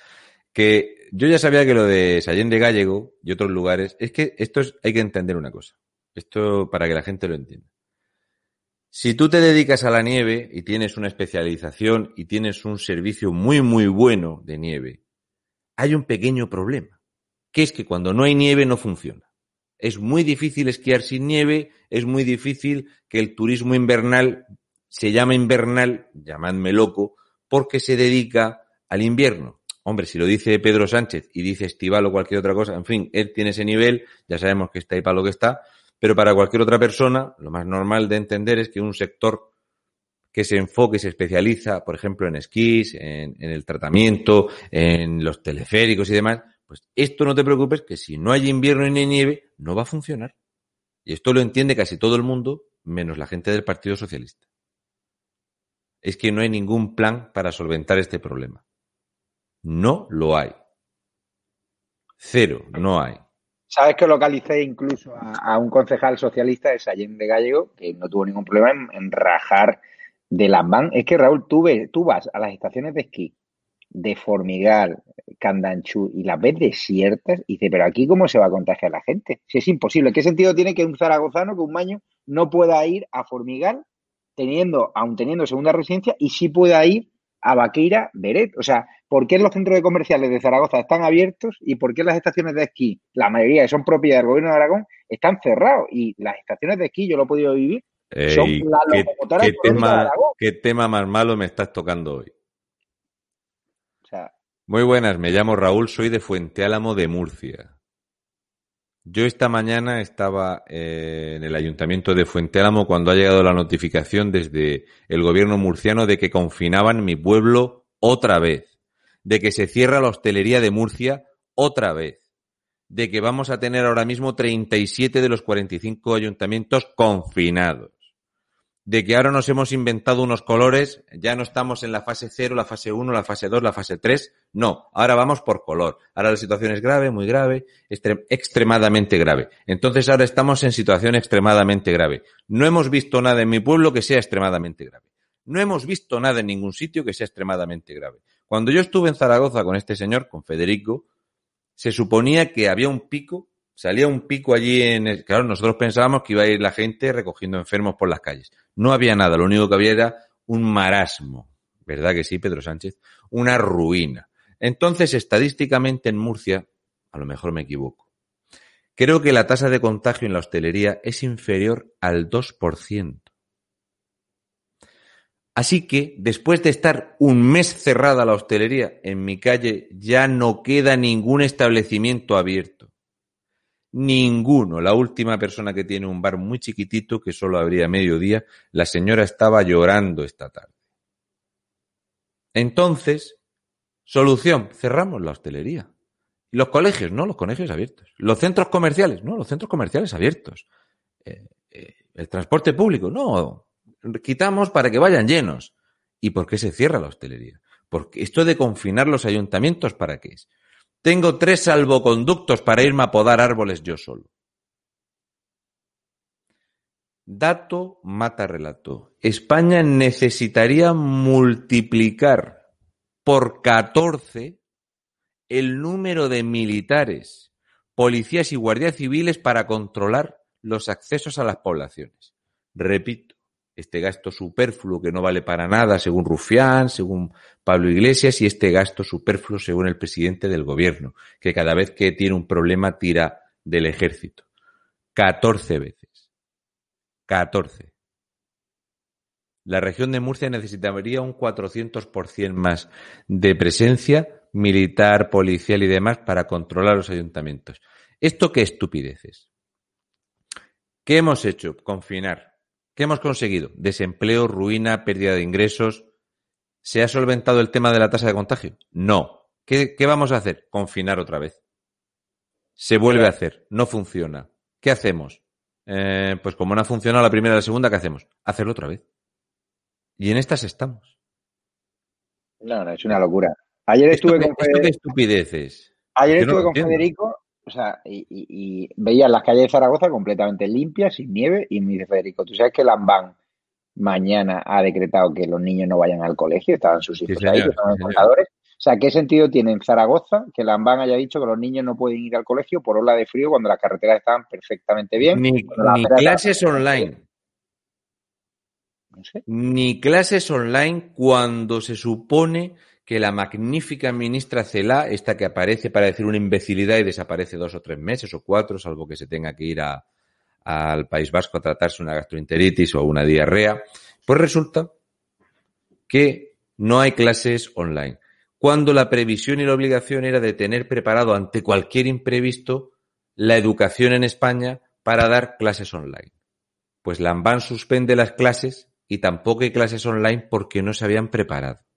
que yo ya sabía que lo de Sallén de Gallego y otros lugares, es que esto es, hay que entender una cosa. Esto para que la gente lo entienda. Si tú te dedicas a la nieve y tienes una especialización y tienes un servicio muy, muy bueno de nieve, hay un pequeño problema, que es que cuando no hay nieve no funciona. Es muy difícil esquiar sin nieve, es muy difícil que el turismo invernal se llame invernal, llamadme loco, porque se dedica al invierno. Hombre, si lo dice Pedro Sánchez y dice Estival o cualquier otra cosa, en fin, él tiene ese nivel, ya sabemos que está ahí para lo que está, pero para cualquier otra persona, lo más normal de entender es que un sector que se enfoque, se especializa, por ejemplo, en esquís, en el tratamiento, en los teleféricos y demás, pues esto no te preocupes, que si no hay invierno ni nieve, no va a funcionar. Y esto lo entiende casi todo el mundo, menos la gente del Partido Socialista. Es que no hay ningún plan para solventar este problema. No lo hay. Cero, no hay. Sabes que localicé incluso a, un concejal socialista de Sallén de Gallego que no tuvo ningún problema en, en rajar de las van. Es que Raúl, tú, ves, tú vas a las estaciones de esquí de Formigal, Candanchú y las ves desiertas y dices, pero aquí cómo se va a contagiar la gente? Si es imposible. ¿Qué sentido tiene que un zaragozano, que un maño, no pueda ir a Formigal teniendo, aun teniendo segunda residencia y sí pueda ir a Vaqueira Beret? O sea, ¿por qué los centros de comerciales de Zaragoza están abiertos y por qué las estaciones de esquí, la mayoría que son propiedad del gobierno de Aragón, están cerrados? Y las estaciones de esquí, yo lo he podido vivir, son la ¿qué, locomotora qué económica de tema, Aragón. ¿Qué tema más malo me estás tocando hoy? Muy buenas, me llamo Raúl, soy de Fuente Álamo de Murcia. Yo esta mañana estaba eh, en el ayuntamiento de Fuente Álamo cuando ha llegado la notificación desde el gobierno murciano de que confinaban mi pueblo otra vez, de que se cierra la hostelería de Murcia otra vez, de que vamos a tener ahora mismo 37 de los 45 ayuntamientos confinados de que ahora nos hemos inventado unos colores, ya no estamos en la fase 0, la fase 1, la fase 2, la fase 3, no, ahora vamos por color. Ahora la situación es grave, muy grave, extre- extremadamente grave. Entonces ahora estamos en situación extremadamente grave. No hemos visto nada en mi pueblo que sea extremadamente grave. No hemos visto nada en ningún sitio que sea extremadamente grave. Cuando yo estuve en Zaragoza con este señor, con Federico, se suponía que había un pico, salía un pico allí en el, claro, nosotros pensábamos que iba a ir la gente recogiendo enfermos por las calles. No había nada, lo único que había era un marasmo, ¿verdad que sí, Pedro Sánchez? Una ruina. Entonces, estadísticamente en Murcia, a lo mejor me equivoco, creo que la tasa de contagio en la hostelería es inferior al 2%. Así que, después de estar un mes cerrada la hostelería, en mi calle ya no queda ningún establecimiento abierto. Ninguno. La última persona que tiene un bar muy chiquitito que solo abría mediodía, la señora estaba llorando esta tarde. Entonces, solución, cerramos la hostelería. Los colegios, no, los colegios abiertos. Los centros comerciales, no, los centros comerciales abiertos. Eh, eh, el transporte público, no, quitamos para que vayan llenos. ¿Y por qué se cierra la hostelería? Porque esto de confinar los ayuntamientos, ¿para qué es? Tengo tres salvoconductos para irme a podar árboles yo solo. Dato mata relato. España necesitaría multiplicar por 14 el número de militares, policías y guardias civiles para controlar los accesos a las poblaciones. Repito, este gasto superfluo que no vale para nada según Rufián, según Pablo Iglesias y este gasto superfluo según el presidente del gobierno, que cada vez que tiene un problema tira del ejército. 14 veces. 14. La región de Murcia necesitaría un 400% más de presencia militar, policial y demás para controlar los ayuntamientos. ¿Esto qué estupideces? ¿Qué hemos hecho? Confinar. ¿Qué hemos conseguido? Desempleo, ruina, pérdida de ingresos. ¿Se ha solventado el tema de la tasa de contagio? No. ¿Qué, qué vamos a hacer? Confinar otra vez. Se vuelve a hacer. No funciona. ¿Qué hacemos? Eh, pues como no ha funcionado la primera y la segunda, ¿qué hacemos? Hacerlo otra vez. Y en estas estamos. No, no, es una locura. Ayer ¿Esto, estuve qué- con, esto Fede- qué estupideces? ayer no estuve lo con entiendo. Federico, o sea, y, y, y veía las calles de Zaragoza completamente limpias, sin nieve, y me dice Federico, ¿tú sabes que Lambán mañana ha decretado que los niños no vayan al colegio? Estaban sus hijos ahí, que son sí, educadores. O sea, ¿qué sentido tiene en Zaragoza que Lambán haya dicho que los niños no pueden ir al colegio por ola de frío cuando las carreteras estaban perfectamente bien? Ni, ni clases estaban online. No sé. Ni clases online cuando se supone que la magnífica ministra Celá, esta que aparece para decir una imbecilidad y desaparece dos o tres meses o cuatro, salvo que se tenga que ir a- al País Vasco a tratarse una gastroenteritis o una diarrea, pues resulta que no hay clases online. Cuando la previsión y la obligación era de tener preparado ante cualquier imprevisto la educación en España para dar clases online. Pues Lambán suspende las clases y tampoco hay clases online porque no se habían preparado.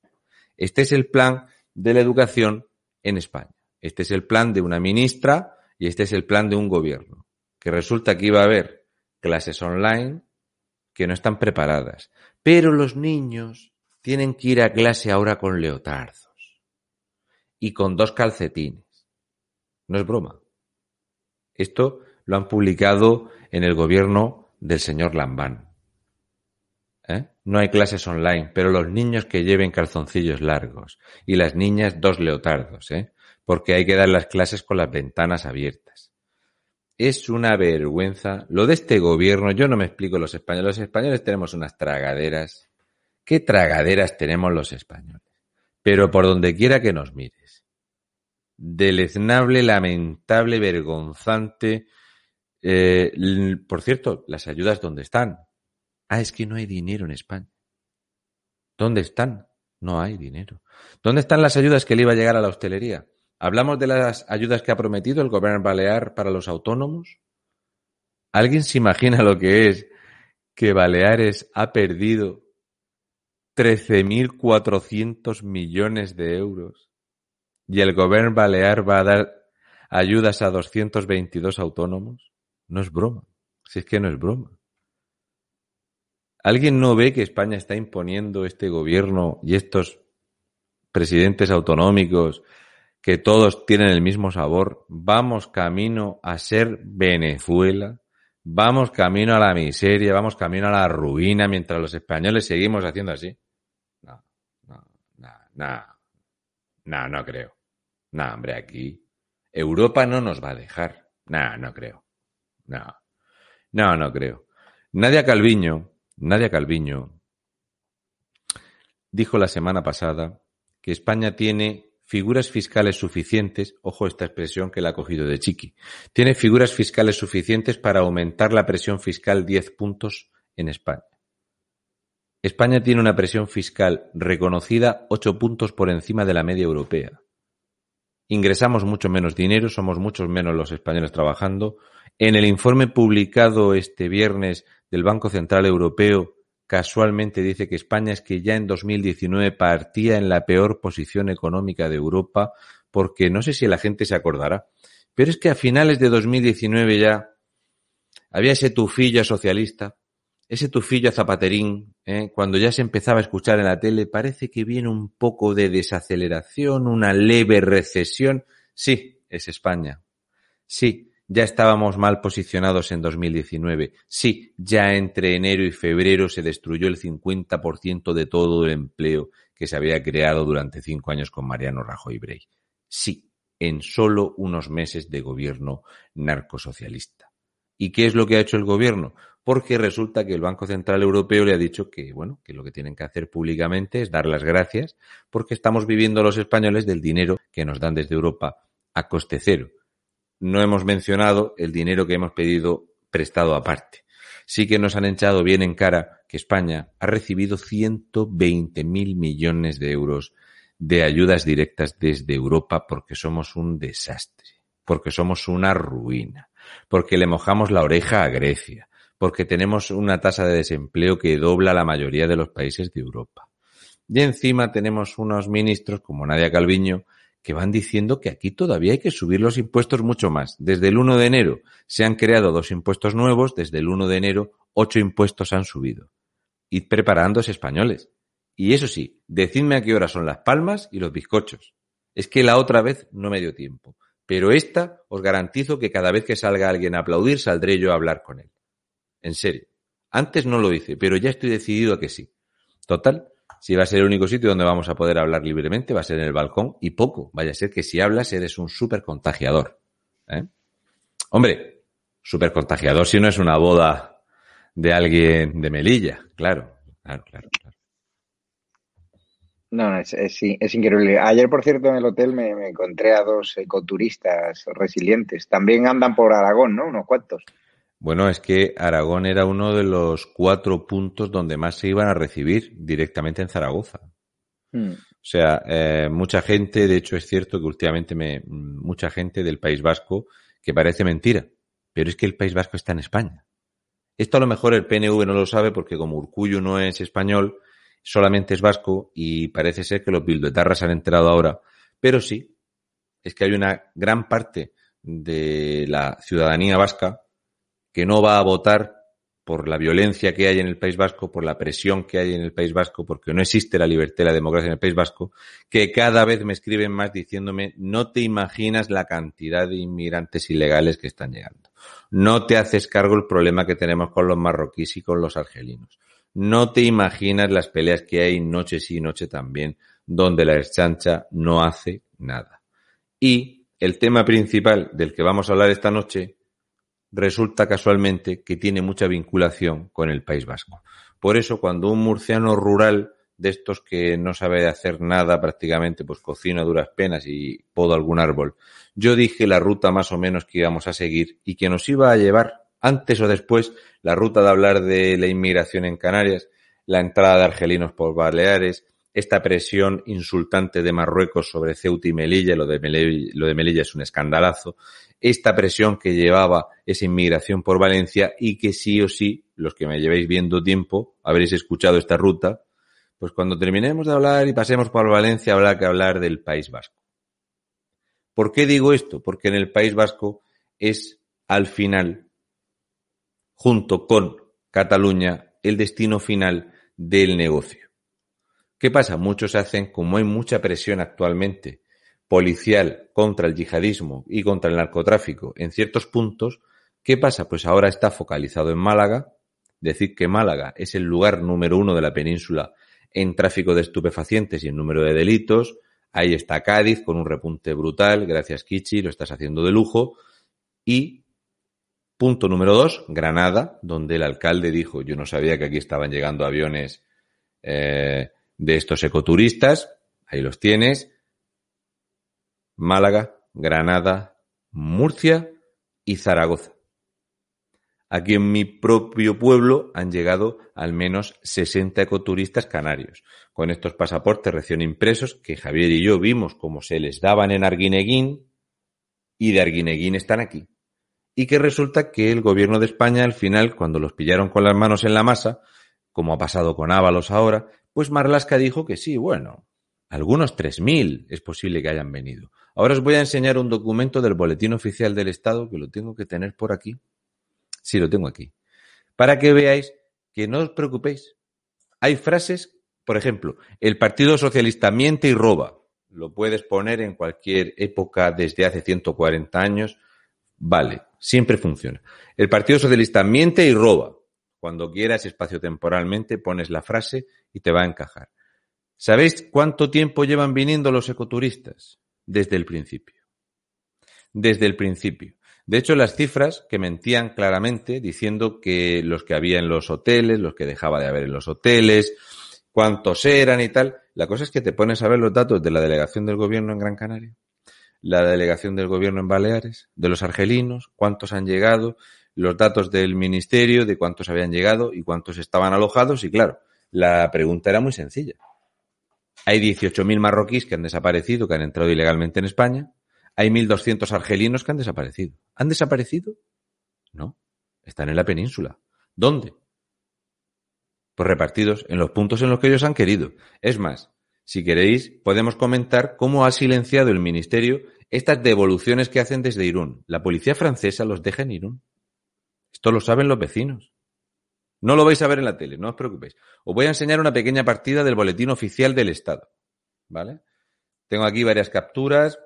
Este es el plan de la educación en España. Este es el plan de una ministra y este es el plan de un gobierno. Que resulta que iba a haber clases online que no están preparadas. Pero los niños tienen que ir a clase ahora con leotardos y con dos calcetines. No es broma. Esto lo han publicado en el gobierno del señor Lambán. ¿Eh? No hay clases online, pero los niños que lleven calzoncillos largos y las niñas dos leotardos, ¿eh? porque hay que dar las clases con las ventanas abiertas. Es una vergüenza. Lo de este gobierno, yo no me explico los españoles. Los españoles tenemos unas tragaderas. ¿Qué tragaderas tenemos los españoles? Pero por donde quiera que nos mires. Deleznable, lamentable, vergonzante. Eh, por cierto, las ayudas, ¿dónde están? Ah, es que no hay dinero en España. ¿Dónde están? No hay dinero. ¿Dónde están las ayudas que le iba a llegar a la hostelería? ¿Hablamos de las ayudas que ha prometido el gobierno balear para los autónomos? ¿Alguien se imagina lo que es que Baleares ha perdido 13.400 millones de euros y el gobierno balear va a dar ayudas a 222 autónomos? No es broma. Si es que no es broma. ¿Alguien no ve que España está imponiendo este gobierno y estos presidentes autonómicos que todos tienen el mismo sabor? Vamos camino a ser Venezuela. Vamos camino a la miseria, vamos camino a la ruina mientras los españoles seguimos haciendo así. No, no, no, no, no, no creo. No, hombre, aquí Europa no nos va a dejar. No, no creo. No, no, no creo. Nadia Calviño, Nadia Calviño dijo la semana pasada que España tiene figuras fiscales suficientes, ojo esta expresión que la ha cogido de Chiqui, tiene figuras fiscales suficientes para aumentar la presión fiscal 10 puntos en España. España tiene una presión fiscal reconocida 8 puntos por encima de la media europea. Ingresamos mucho menos dinero, somos muchos menos los españoles trabajando. En el informe publicado este viernes del Banco Central Europeo, casualmente dice que España es que ya en 2019 partía en la peor posición económica de Europa, porque no sé si la gente se acordará, pero es que a finales de 2019 ya había ese tufillo socialista, ese tufillo zapaterín, ¿eh? cuando ya se empezaba a escuchar en la tele, parece que viene un poco de desaceleración, una leve recesión. Sí, es España. Sí, ya estábamos mal posicionados en 2019. Sí, ya entre enero y febrero se destruyó el 50% de todo el empleo que se había creado durante cinco años con Mariano Rajoy Brey. Sí, en solo unos meses de gobierno narcosocialista. ¿Y qué es lo que ha hecho el gobierno? Porque resulta que el Banco Central Europeo le ha dicho que, bueno, que lo que tienen que hacer públicamente es dar las gracias porque estamos viviendo los españoles del dinero que nos dan desde Europa a coste cero. No hemos mencionado el dinero que hemos pedido prestado aparte. Sí que nos han echado bien en cara que España ha recibido 120 mil millones de euros de ayudas directas desde Europa porque somos un desastre, porque somos una ruina, porque le mojamos la oreja a Grecia, porque tenemos una tasa de desempleo que dobla la mayoría de los países de Europa. Y encima tenemos unos ministros como Nadia Calviño que van diciendo que aquí todavía hay que subir los impuestos mucho más. Desde el 1 de enero se han creado dos impuestos nuevos, desde el 1 de enero ocho impuestos han subido. Id preparándose españoles. Y eso sí, decidme a qué hora son las palmas y los bizcochos. Es que la otra vez no me dio tiempo. Pero esta os garantizo que cada vez que salga alguien a aplaudir saldré yo a hablar con él. En serio. Antes no lo hice, pero ya estoy decidido a que sí. Total, si va a ser el único sitio donde vamos a poder hablar libremente, va a ser en el balcón y poco. Vaya a ser que si hablas eres un súper contagiador. ¿eh? Hombre, súper contagiador si no es una boda de alguien de Melilla. Claro, claro, claro. claro. No, es, es, es, increíble. Ayer, por cierto, en el hotel me, me, encontré a dos ecoturistas resilientes. También andan por Aragón, ¿no? Unos cuantos. Bueno, es que Aragón era uno de los cuatro puntos donde más se iban a recibir directamente en Zaragoza. Hmm. O sea, eh, mucha gente, de hecho es cierto que últimamente me, mucha gente del País Vasco, que parece mentira, pero es que el País Vasco está en España. Esto a lo mejor el PNV no lo sabe porque como Urcuyo no es español, solamente es vasco y parece ser que los bilduetarras han enterado ahora, pero sí, es que hay una gran parte de la ciudadanía vasca que no va a votar por la violencia que hay en el País Vasco, por la presión que hay en el País Vasco, porque no existe la libertad y la democracia en el País Vasco, que cada vez me escriben más diciéndome, no te imaginas la cantidad de inmigrantes ilegales que están llegando. No te haces cargo el problema que tenemos con los marroquíes y con los argelinos. No te imaginas las peleas que hay noche sí, noche también, donde la exchancha no hace nada. Y el tema principal del que vamos a hablar esta noche resulta casualmente que tiene mucha vinculación con el País Vasco. Por eso, cuando un murciano rural de estos que no sabe hacer nada prácticamente, pues cocina duras penas y podo algún árbol, yo dije la ruta más o menos que íbamos a seguir y que nos iba a llevar antes o después la ruta de hablar de la inmigración en Canarias, la entrada de argelinos por Baleares, esta presión insultante de Marruecos sobre Ceuta y Melilla, lo de Melilla, lo de Melilla es un escandalazo, esta presión que llevaba esa inmigración por Valencia y que sí o sí, los que me llevéis viendo tiempo, habréis escuchado esta ruta, pues cuando terminemos de hablar y pasemos por Valencia habrá que hablar del País Vasco. ¿Por qué digo esto? Porque en el País Vasco es al final junto con Cataluña el destino final del negocio. ¿Qué pasa? Muchos hacen, como hay mucha presión actualmente policial contra el yihadismo y contra el narcotráfico en ciertos puntos, ¿qué pasa? Pues ahora está focalizado en Málaga, decir que Málaga es el lugar número uno de la península en tráfico de estupefacientes y en número de delitos, ahí está Cádiz con un repunte brutal, gracias Kichi, lo estás haciendo de lujo, y Punto número dos, Granada, donde el alcalde dijo, yo no sabía que aquí estaban llegando aviones eh, de estos ecoturistas, ahí los tienes. Málaga, Granada, Murcia y Zaragoza. Aquí en mi propio pueblo han llegado al menos 60 ecoturistas canarios, con estos pasaportes recién impresos que Javier y yo vimos cómo se les daban en Arguineguín y de Arguineguín están aquí y que resulta que el gobierno de España al final, cuando los pillaron con las manos en la masa, como ha pasado con Ábalos ahora, pues Marlasca dijo que sí, bueno, algunos 3.000 es posible que hayan venido. Ahora os voy a enseñar un documento del Boletín Oficial del Estado que lo tengo que tener por aquí. Sí, lo tengo aquí. Para que veáis que no os preocupéis. Hay frases, por ejemplo, el Partido Socialista miente y roba. Lo puedes poner en cualquier época desde hace 140 años. Vale, Siempre funciona. El Partido Socialista miente y roba. Cuando quieras espacio-temporalmente pones la frase y te va a encajar. ¿Sabéis cuánto tiempo llevan viniendo los ecoturistas? Desde el principio. Desde el principio. De hecho, las cifras que mentían claramente diciendo que los que había en los hoteles, los que dejaba de haber en los hoteles, cuántos eran y tal. La cosa es que te pones a ver los datos de la delegación del gobierno en Gran Canaria la delegación del gobierno en Baleares, de los argelinos, cuántos han llegado, los datos del ministerio de cuántos habían llegado y cuántos estaban alojados. Y claro, la pregunta era muy sencilla. Hay 18.000 marroquíes que han desaparecido, que han entrado ilegalmente en España. Hay 1.200 argelinos que han desaparecido. ¿Han desaparecido? No. Están en la península. ¿Dónde? Pues repartidos en los puntos en los que ellos han querido. Es más, si queréis, podemos comentar cómo ha silenciado el Ministerio estas devoluciones que hacen desde Irún. La policía francesa los deja en Irún. Esto lo saben los vecinos. No lo vais a ver en la tele, no os preocupéis. Os voy a enseñar una pequeña partida del boletín oficial del Estado. ¿Vale? Tengo aquí varias capturas.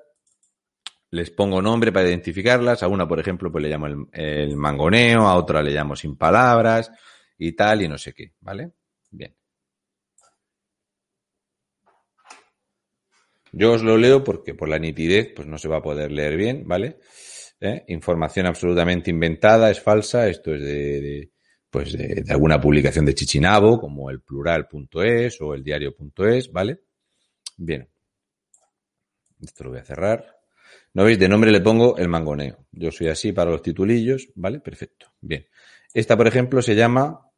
Les pongo nombre para identificarlas. A una, por ejemplo, pues le llamo el, mangoneo, a otra le llamo sin palabras y tal, y no sé qué. ¿Vale? Bien. Yo os lo leo porque por la nitidez pues no se va a poder leer bien, ¿vale? ¿Eh? Información absolutamente inventada, es falsa, esto es de pues de, alguna publicación de Chichinabo, como el plural.es o el diario.es, ¿vale? Bien. Esto lo voy a cerrar. ¿No veis? De nombre le pongo el mangoneo. Yo soy así para los titulillos, ¿vale? Perfecto. Bien. Esta, por ejemplo, se llama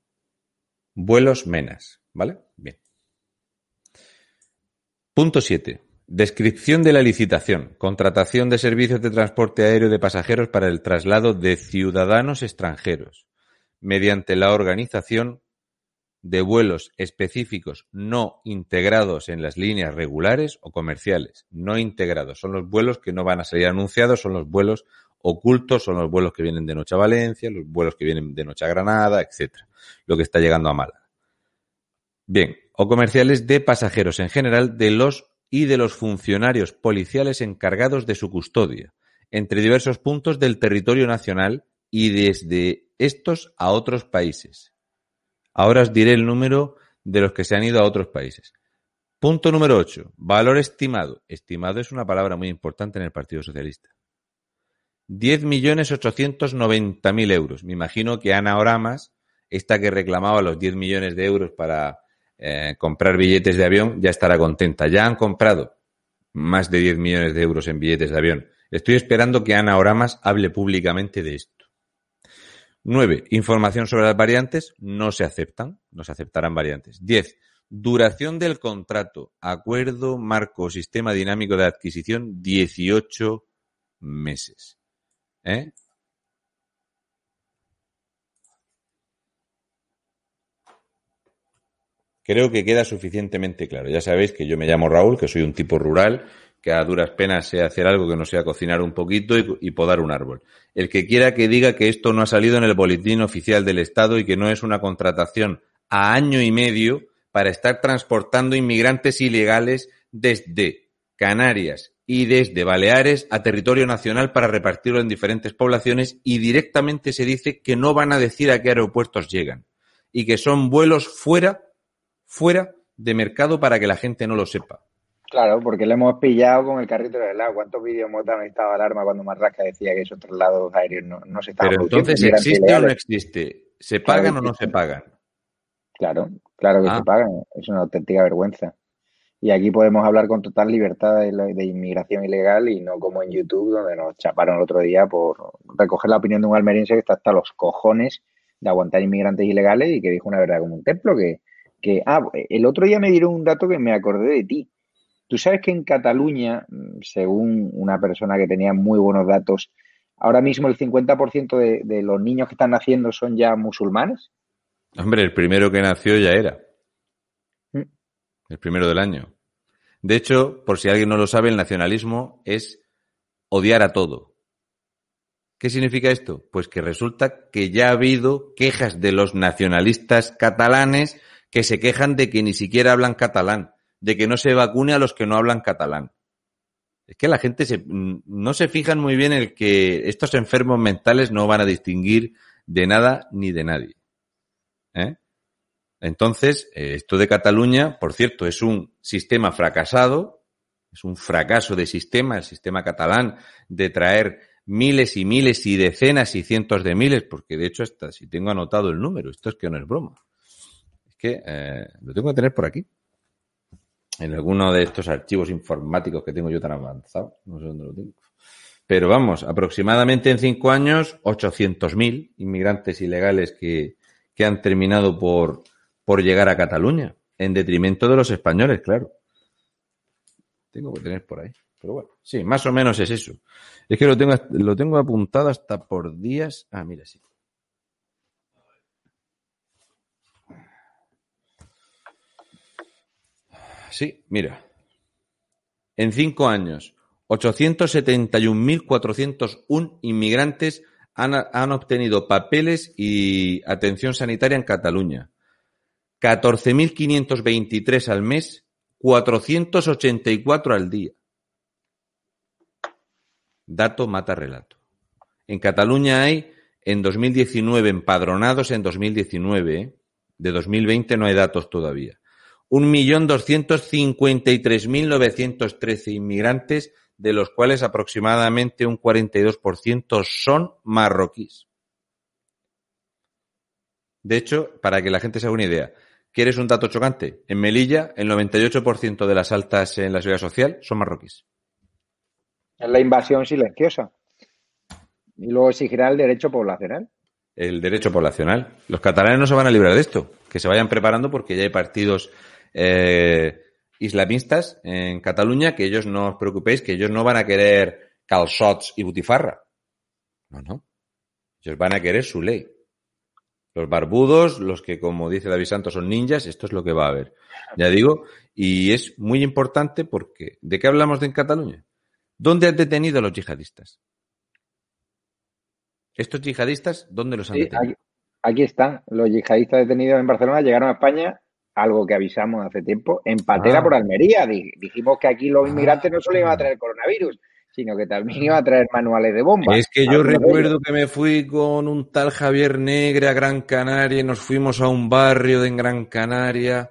vuelos menas, ¿vale? Bien. Punto 7. Descripción de la licitación. Contratación de servicios de transporte aéreo de pasajeros para el traslado de ciudadanos extranjeros mediante la organización de vuelos específicos no integrados en las líneas regulares o comerciales. No integrados. Son los vuelos que no van a salir anunciados, son los vuelos ocultos, son los vuelos que vienen de noche a Valencia, los vuelos que vienen de noche a Granada, etcétera. Lo que está llegando a Málaga. Bien, o comerciales de pasajeros en general de los y de los funcionarios policiales encargados de su custodia, entre diversos puntos del territorio nacional y desde estos a otros países. Ahora os diré el número de los que se han ido a otros países. Punto número 8. Valor estimado. Estimado es una palabra muy importante en el Partido Socialista. 10.890.000 euros. Me imagino que Ana Oramas, esta que reclamaba los 10 millones de euros para eh, comprar billetes de avión, ya estará contenta. Ya han comprado más de 10 millones de euros en billetes de avión. Estoy esperando que Ana Oramas hable públicamente de esto. 9. Información sobre las variantes. No se aceptan. No se aceptarán variantes. 10. Duración del contrato. Acuerdo, marco, sistema dinámico de adquisición. 18 meses. ¿Eh? Creo que queda suficientemente claro. Ya sabéis que yo me llamo Raúl, que soy un tipo rural, que a duras penas sé hacer algo que no sea cocinar un poquito y, y, podar un árbol. El que quiera que diga que esto no ha salido en el boletín oficial del Estado y que no es una contratación a año y medio para estar transportando inmigrantes ilegales desde Canarias y desde Baleares a territorio nacional para repartirlo en diferentes poblaciones y directamente se dice que no van a decir a qué aeropuertos llegan y que son vuelos fuera fuera de mercado para que la gente no lo sepa. Claro, porque le hemos pillado con el carrito del helado. ¿Cuántos vídeos hemos dado en estado de alarma cuando Marrasca decía que esos traslados aéreos no, no se estaban Pero entonces, ¿existe o no existe? ¿Se pagan claro, o no se pagan? Claro, claro que ah. se pagan. Es una auténtica vergüenza. Y aquí podemos hablar con total libertad de, de, inmigración ilegal y no como en YouTube, donde nos chaparon el otro día por recoger la opinión de un almeriense que está hasta los cojones de aguantar inmigrantes ilegales y que dijo una verdad como un templo, que, que, ah, el otro día me dieron un dato que me acordé de ti. Tú sabes que en Cataluña, según una persona que tenía muy buenos datos, ahora mismo el 50% de, de los niños que están naciendo son ya musulmanes. Hombre, el primero que nació ya era. ¿Mm? El primero del año. De hecho, por si alguien no lo sabe, el nacionalismo es odiar a todo. ¿Qué significa esto? Pues que resulta que ya ha habido quejas de los nacionalistas catalanes que se quejan de que ni siquiera hablan catalán, de que no se vacune a los que no hablan catalán. Es que la gente se, no se fijan muy bien en que estos enfermos mentales no van a distinguir de nada ni de nadie. ¿Eh? Entonces, esto de Cataluña, por cierto, es un sistema fracasado, es un fracaso de sistema, el sistema catalán, de traer miles y miles y decenas y cientos de miles, porque de hecho hasta si tengo anotado el número, esto es que no es broma que eh, lo tengo que tener por aquí. En alguno de estos archivos informáticos que tengo yo tan avanzado. No sé dónde lo tengo. Pero vamos, aproximadamente en cinco años, 800.000 inmigrantes ilegales que, que han terminado por, por llegar a Cataluña, en detrimento de los españoles, claro. Tengo que tener por ahí. Pero bueno, sí, más o menos es eso. Es que lo tengo, lo tengo apuntado hasta por días. Ah, mira, sí. Sí, mira. En cinco años, 871.401 inmigrantes han, han obtenido papeles y atención sanitaria en Cataluña. 14.523 al mes, 484 al día. Dato mata relato. En Cataluña hay en 2019 empadronados en 2019. ¿eh? De 2020 no hay datos todavía. 1.253.913 inmigrantes, de los cuales aproximadamente un 42% son marroquíes. De hecho, para que la gente se haga una idea, ¿quieres un dato chocante? En Melilla, el 98% de las altas en la seguridad social son marroquíes. Es la invasión silenciosa. Y luego exigirá el derecho poblacional. El derecho poblacional. Los catalanes no se van a librar de esto. Que se vayan preparando porque ya hay partidos eh, islamistas en Cataluña que ellos no os preocupéis, que ellos no van a querer calzots y butifarra. No, no. Ellos van a querer su ley. Los barbudos, los que, como dice David Santos, son ninjas, esto es lo que va a haber. Ya digo, y es muy importante porque, ¿de qué hablamos de en Cataluña? ¿Dónde han detenido a los yihadistas? ¿Estos yihadistas dónde los han Sí, detenido? aquí, aquí están. Los yihadistas detenidos en Barcelona llegaron a España, algo que avisamos hace tiempo, en patera Ah. por Almería. Di- Dijimos que aquí los Ah. inmigrantes no solo iban a traer coronavirus, sino que también iban a traer manuales de bombas. Es que yo recuerdo que me fui con un tal Javier Negre a Gran Canaria y nos fuimos a un barrio de en Gran Canaria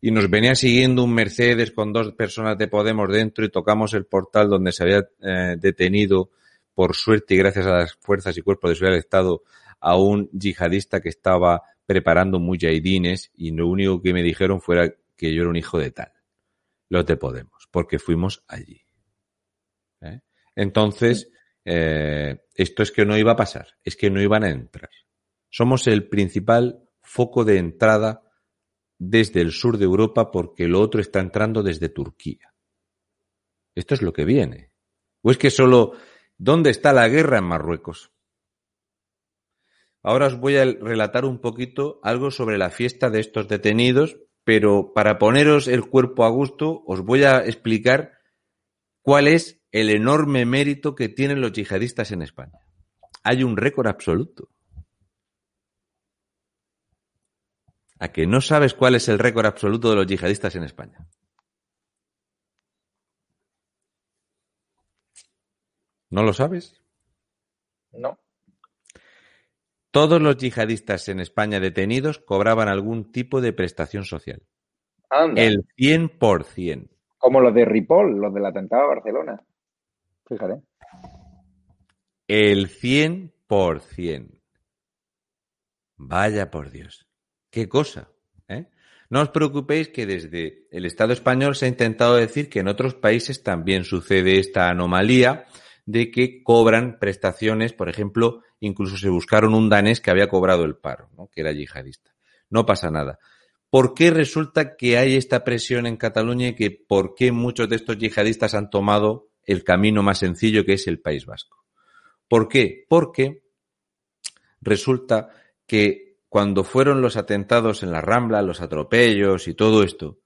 y nos venía siguiendo un Mercedes con dos personas de Podemos dentro y tocamos el portal donde se había eh, detenido, por suerte y gracias a las fuerzas y cuerpos de seguridad del Estado, a un yihadista que estaba preparando mujahidines y lo único que me dijeron fuera que yo era un hijo de tal, los de Podemos, porque fuimos allí. ¿eh? Entonces, eh, esto es que no iba a pasar, es que no iban a entrar. Somos el principal foco de entrada desde el sur de Europa porque lo otro está entrando desde Turquía. Esto es lo que viene. ¿O es que solo... ¿Dónde está la guerra en Marruecos? Ahora os voy a relatar un poquito algo sobre la fiesta de estos detenidos, pero para poneros el cuerpo a gusto os voy a explicar cuál es el enorme mérito que tienen los yihadistas en España. Hay un récord absoluto. ¿A que no sabes cuál es el récord absoluto de los yihadistas en España? ¿No lo sabes? No. Todos los yihadistas en España detenidos cobraban algún tipo de prestación social. Anda. El 100%. Como los de Ripoll, los del atentado a Barcelona. Fíjate. El 100%. Vaya por Dios. Qué cosa. ¿eh? No os preocupéis que desde el Estado español se ha intentado decir que en otros países también sucede esta anomalía de que cobran prestaciones, por ejemplo, incluso se buscaron un danés que había cobrado el paro, que era yihadista. No pasa nada. ¿Por qué resulta que hay esta presión en Cataluña y que por qué muchos de estos yihadistas han tomado el camino más sencillo que es el País Vasco? ¿Por qué? Porque resulta que cuando fueron los atentados en la Rambla, los atropellos y todo esto,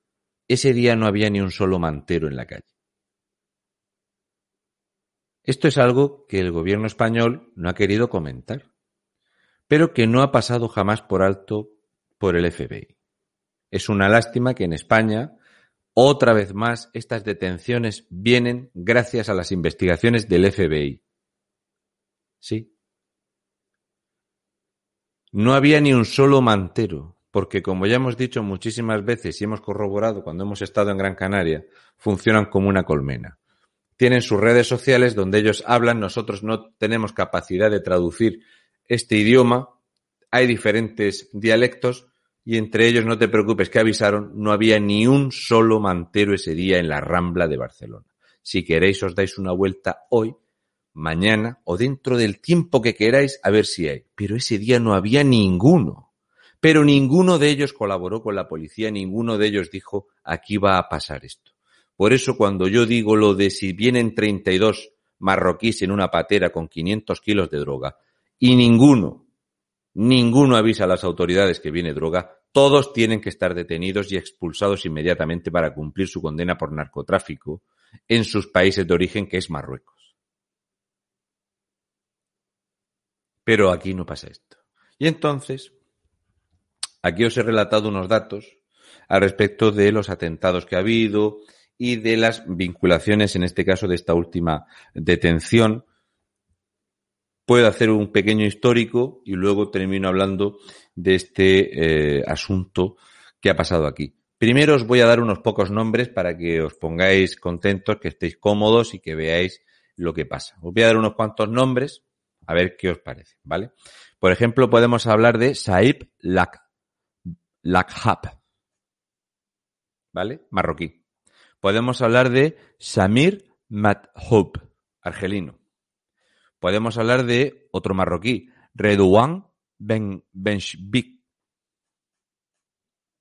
ese día no había ni un solo mantero en la calle. Esto es algo que el gobierno español no ha querido comentar, pero que no ha pasado jamás por alto por el FBI. Es una lástima que en España, otra vez más, estas detenciones vienen gracias a las investigaciones del FBI. Sí. No había ni un solo mantero, porque como ya hemos dicho muchísimas veces y hemos corroborado cuando hemos estado en Gran Canaria, funcionan como una colmena. Tienen sus redes sociales donde ellos hablan, nosotros no tenemos capacidad de traducir este idioma, hay diferentes dialectos y entre ellos no te preocupes que avisaron, no había ni un solo mantero ese día en la Rambla de Barcelona. Si queréis os dais una vuelta hoy, mañana o dentro del tiempo que queráis a ver si hay. Pero ese día no había ninguno. Pero ninguno de ellos colaboró con la policía, ninguno de ellos dijo aquí va a pasar esto. Por eso cuando yo digo lo de si vienen 32 marroquíes en una patera con 500 kilos de droga y ninguno, ninguno avisa a las autoridades que viene droga, todos tienen que estar detenidos y expulsados inmediatamente para cumplir su condena por narcotráfico en sus países de origen, que es Marruecos. Pero aquí no pasa esto. Y entonces, aquí os he relatado unos datos al respecto de los atentados que ha habido y de las vinculaciones, en este caso, de esta última detención. Puedo hacer un pequeño histórico y luego termino hablando de este eh, asunto que ha pasado aquí. Primero os voy a dar unos pocos nombres para que os pongáis contentos, que estéis cómodos y que veáis lo que pasa. Os voy a dar unos cuantos nombres, a ver qué os parece, ¿vale? Por ejemplo, podemos hablar de Saib Lak, Lakhab, ¿vale? Marroquí. Podemos hablar de Samir Mathoub, argelino. Podemos hablar de otro marroquí, Redouan Ben Benchbik.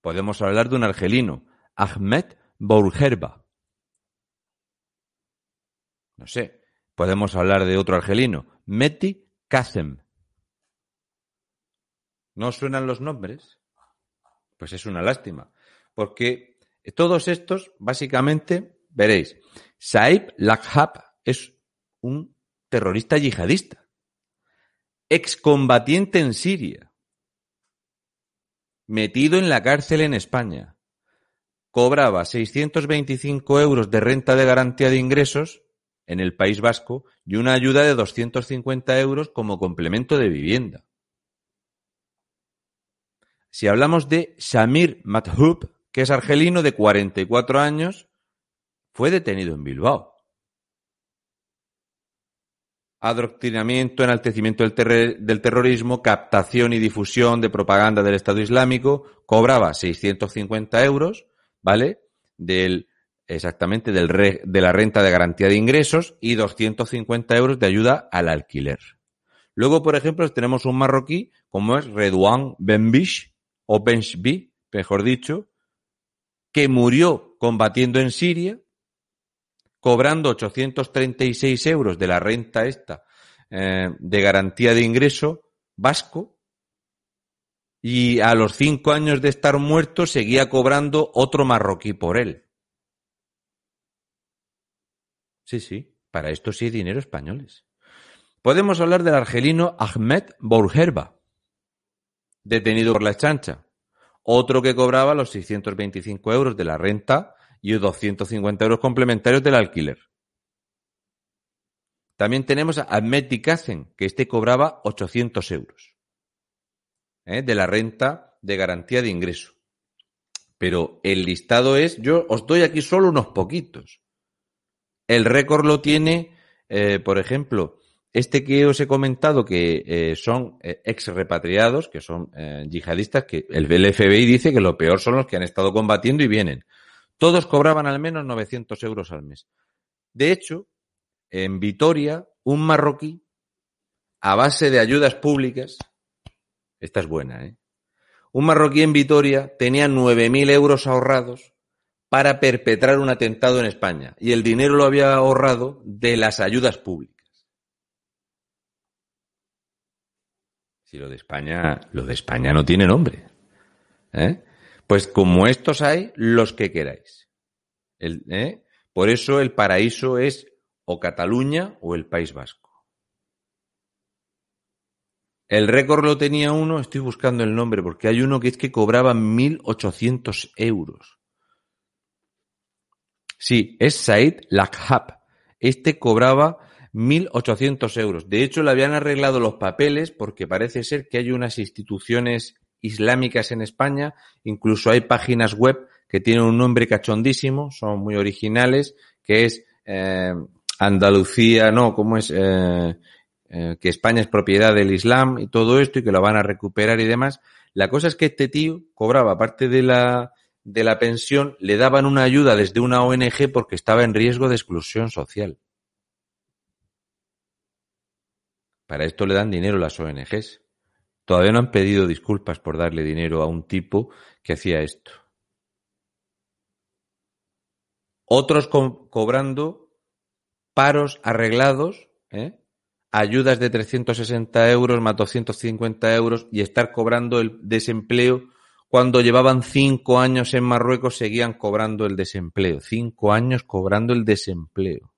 Podemos hablar de un argelino, Ahmed Bourgerba. No sé. Podemos hablar de otro argelino, Meti Kazem. ¿No suenan los nombres? Pues es una lástima, porque todos estos, básicamente, veréis, Saib Lakhab es un terrorista yihadista excombatiente en Siria, metido en la cárcel en España, cobraba 625 euros de renta de garantía de ingresos en el País Vasco y una ayuda de 250 euros como complemento de vivienda. Si hablamos de Shamir Mathub, que es argelino de 44 años, fue detenido en Bilbao adoctrinamiento, enaltecimiento del, del, terrorismo, captación y difusión de propaganda del Estado Islámico, cobraba 650 euros, ¿vale? Del, exactamente, del de la renta de garantía de ingresos y 250 euros de ayuda al alquiler. Luego, por ejemplo, tenemos un marroquí como es Redouan Benbish, o Benchbi, mejor dicho, que murió combatiendo en Siria, cobrando 836 euros de la renta esta eh, de garantía de ingreso vasco y a los cinco años de estar muerto seguía cobrando otro marroquí por él. Sí, sí, para esto sí hay dinero españoles. Podemos hablar del argelino Ahmed Bourgerba, detenido por la chancha, otro que cobraba los 625 euros de la renta y 250 euros complementarios del alquiler. También tenemos a Ahmed que este cobraba 800 euros ¿eh? de la renta de garantía de ingreso. Pero el listado es, yo os doy aquí solo unos poquitos. El récord lo tiene, eh, por ejemplo, este que os he comentado que eh, son eh, ex repatriados, que son eh, yihadistas, que el FBI dice que lo peor son los que han estado combatiendo y vienen. Todos cobraban al menos 900 euros al mes. De hecho, en Vitoria, un marroquí, a base de ayudas públicas, esta es buena, ¿eh? Un marroquí en Vitoria tenía 9.000 euros ahorrados para perpetrar un atentado en España y el dinero lo había ahorrado de las ayudas públicas. Si lo de España, lo de España no tiene nombre. ¿eh? Pues como estos hay, los que queráis. ¿eh? Por eso el paraíso es o Cataluña o el País Vasco. El récord lo tenía uno, estoy buscando el nombre, porque hay uno que es que cobraba 1.800 euros. Sí, es Said Lakhab. Este cobraba 1.800 euros. De hecho, le habían arreglado los papeles porque parece ser que hay unas instituciones islámicas en España, incluso hay páginas web que tienen un nombre cachondísimo, son muy originales, que es eh, Andalucía, no, ¿cómo es? Eh, eh, que España es propiedad del Islam y todo esto y que lo van a recuperar y demás. La cosa es que este tío cobraba, aparte de la, de la pensión, le daban una ayuda desde una ONG porque estaba en riesgo de exclusión social. Para esto le dan dinero las ONGs. Todavía no han pedido disculpas por darle dinero a un tipo que hacía esto. Otros co cobrando paros arreglados, ¿eh? ayudas de 360 euros más 250 euros y estar cobrando el desempleo cuando llevaban cinco años en Marruecos seguían cobrando el desempleo. Cinco años cobrando el desempleo.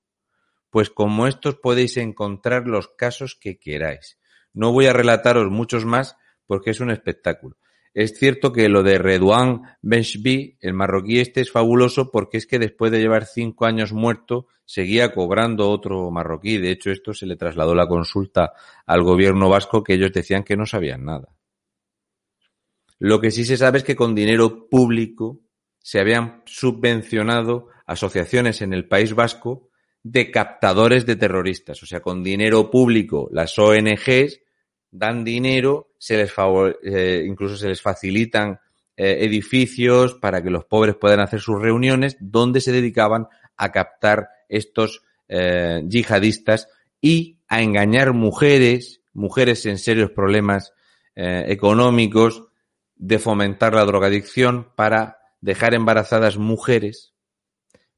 Pues como estos podéis encontrar los casos que queráis. No voy a relataros muchos más porque es un espectáculo. Es cierto que lo de Redouan Benchbi, el marroquí este, es fabuloso porque es que después de llevar cinco años muerto, seguía cobrando otro marroquí. De hecho, esto se le trasladó la consulta al gobierno vasco que ellos decían que no sabían nada. Lo que sí se sabe es que con dinero público se habían subvencionado asociaciones en el País Vasco de captadores de terroristas. O sea, con dinero público las ONGs dan dinero, se les eh, incluso se les facilitan eh, edificios para que los pobres puedan hacer sus reuniones, donde se dedicaban a captar estos eh, yihadistas y a engañar mujeres, mujeres en serios problemas económicos, de fomentar la drogadicción para dejar embarazadas mujeres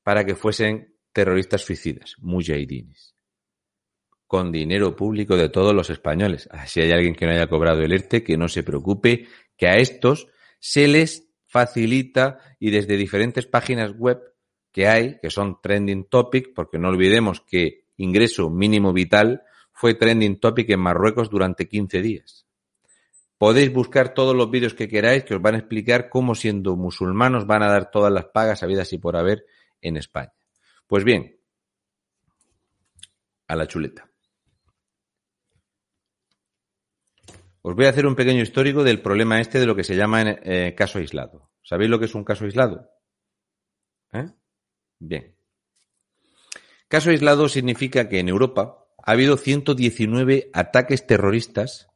para que fuesen terroristas suicidas, mujahidines con dinero público de todos los españoles. Si hay alguien que no haya cobrado el ERTE, que no se preocupe, que a estos se les facilita y desde diferentes páginas web que hay, que son trending topic, porque no olvidemos que ingreso mínimo vital fue trending topic en Marruecos durante 15 días. Podéis buscar todos los vídeos que queráis que os van a explicar cómo siendo musulmanos van a dar todas las pagas habidas y por haber en España. Pues bien, a la chuleta. Os voy a hacer un pequeño histórico del problema este de lo que se llama eh, caso aislado. ¿Sabéis lo que es un caso aislado? ¿Eh? Bien. Caso aislado significa que en Europa ha habido 119 ataques terroristas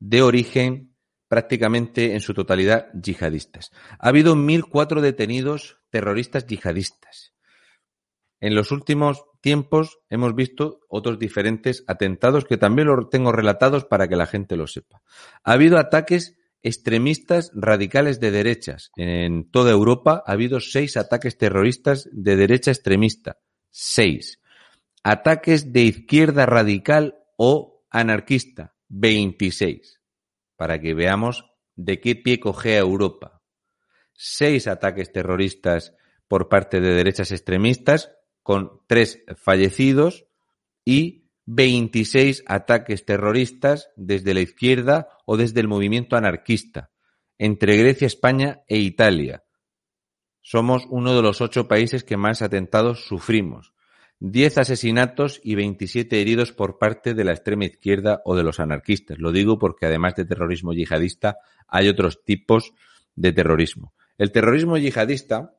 de origen prácticamente en su totalidad yihadistas. Ha habido 1.004 detenidos terroristas yihadistas. En los últimos tiempos hemos visto otros diferentes atentados que también los tengo relatados para que la gente lo sepa. Ha habido ataques extremistas radicales de derechas. En toda Europa ha habido seis ataques terroristas de derecha extremista. Seis. Ataques de izquierda radical o anarquista. 26. Para que veamos de qué pie cogea Europa. Seis ataques terroristas por parte de derechas extremistas, con tres fallecidos y 26 ataques terroristas desde la izquierda o desde el movimiento anarquista, entre Grecia, España e Italia. Somos uno de los ocho países que más atentados sufrimos. Diez asesinatos y 27 heridos por parte de la extrema izquierda o de los anarquistas. Lo digo porque además de terrorismo yihadista hay otros tipos de terrorismo. El terrorismo yihadista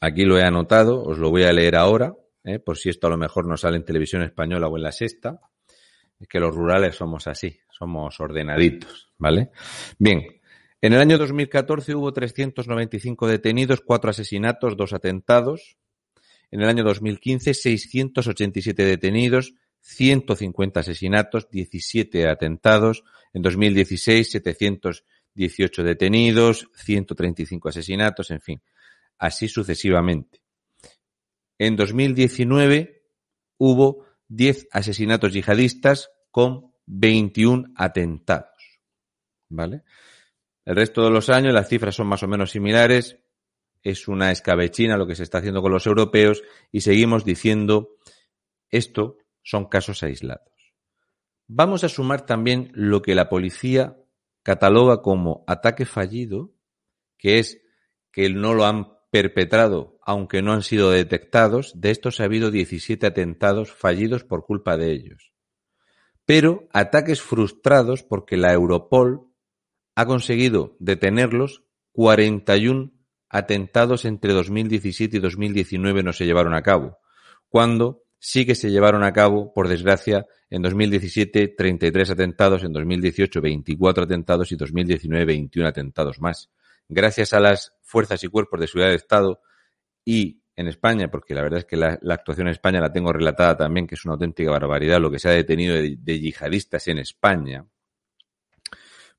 Aquí lo he anotado, os lo voy a leer ahora, ¿eh? por si esto a lo mejor no sale en televisión española o en la sexta. Es que los rurales somos así, somos ordenaditos, ¿vale? Bien, en el año 2014 hubo 395 detenidos, cuatro asesinatos, dos atentados. En el año 2015, 687 detenidos, 150 asesinatos, 17 atentados. En 2016, 718 detenidos, 135 asesinatos, en fin así sucesivamente. En 2019 hubo 10 asesinatos yihadistas con 21 atentados. ¿Vale? El resto de los años las cifras son más o menos similares. Es una escabechina lo que se está haciendo con los europeos y seguimos diciendo esto son casos aislados. Vamos a sumar también lo que la policía cataloga como ataque fallido, que es que no lo han perpetrado, aunque no han sido detectados, de estos ha habido 17 atentados fallidos por culpa de ellos. Pero ataques frustrados porque la Europol ha conseguido detenerlos 41 atentados entre 2017 y 2019 no se llevaron a cabo, cuando sí que se llevaron a cabo, por desgracia, en 2017 33 atentados, en 2018 24 atentados y 2019 21 atentados más gracias a las fuerzas y cuerpos de seguridad del Estado y en España, porque la verdad es que la, actuación en España la tengo relatada también, que es una auténtica barbaridad lo que se ha detenido de, de yihadistas en España,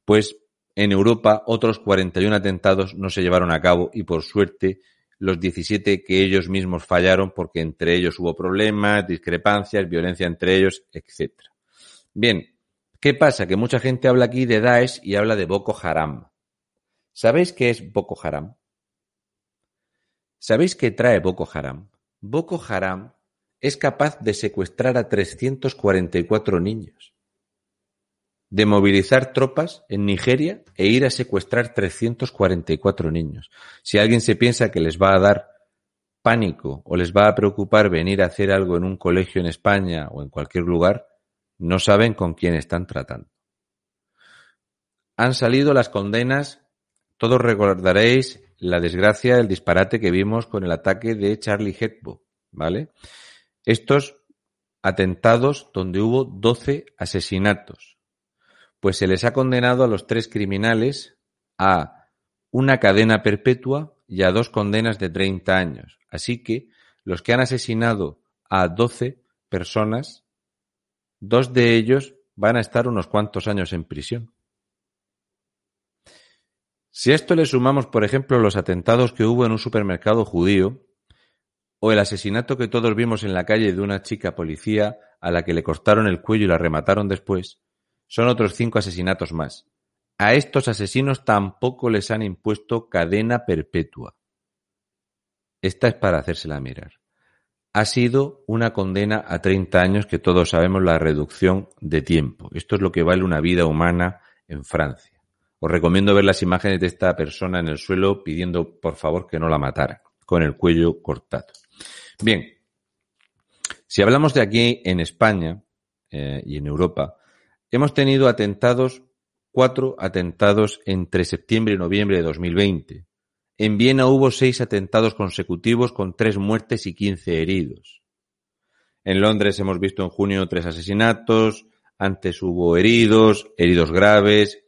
pues en Europa otros 41 atentados no se llevaron a cabo y por suerte los 17 que ellos mismos fallaron porque entre ellos hubo problemas, discrepancias, violencia entre ellos, etc. Bien, ¿qué pasa? Que mucha gente habla aquí de Daesh y habla de Boko Haram. ¿Sabéis qué es Boko Haram? ¿Sabéis qué trae Boko Haram? Boko Haram es capaz de secuestrar a 344 niños, de movilizar tropas en Nigeria e ir a secuestrar 344 niños. Si alguien se piensa que les va a dar pánico o les va a preocupar venir a hacer algo en un colegio en España o en cualquier lugar, no saben con quién están tratando. Han salido las condenas, todos recordaréis la desgracia, el disparate que vimos con el ataque de Charlie Hebdo, ¿vale? Estos atentados donde hubo 12 asesinatos. Pues se les ha condenado a los tres criminales a una cadena perpetua y a dos condenas de 30 años. Así que los que han asesinado a 12 personas, dos de ellos van a estar unos cuantos años en prisión. Si a esto le sumamos, por ejemplo, los atentados que hubo en un supermercado judío, o el asesinato que todos vimos en la calle de una chica policía a la que le cortaron el cuello y la remataron después, son otros cinco asesinatos más. A estos asesinos tampoco les han impuesto cadena perpetua. Esta es para hacérsela mirar. Ha sido una condena a 30 años que todos sabemos la reducción de tiempo. Esto es lo que vale una vida humana en Francia. Os recomiendo ver las imágenes de esta persona en el suelo pidiendo por favor que no la mataran, con el cuello cortado. Bien, si hablamos de aquí en España eh, y en Europa, hemos tenido atentados, cuatro atentados entre septiembre y noviembre de 2020. En Viena hubo seis atentados consecutivos con tres muertes y quince heridos. En Londres hemos visto en junio tres asesinatos, antes hubo heridos, heridos graves.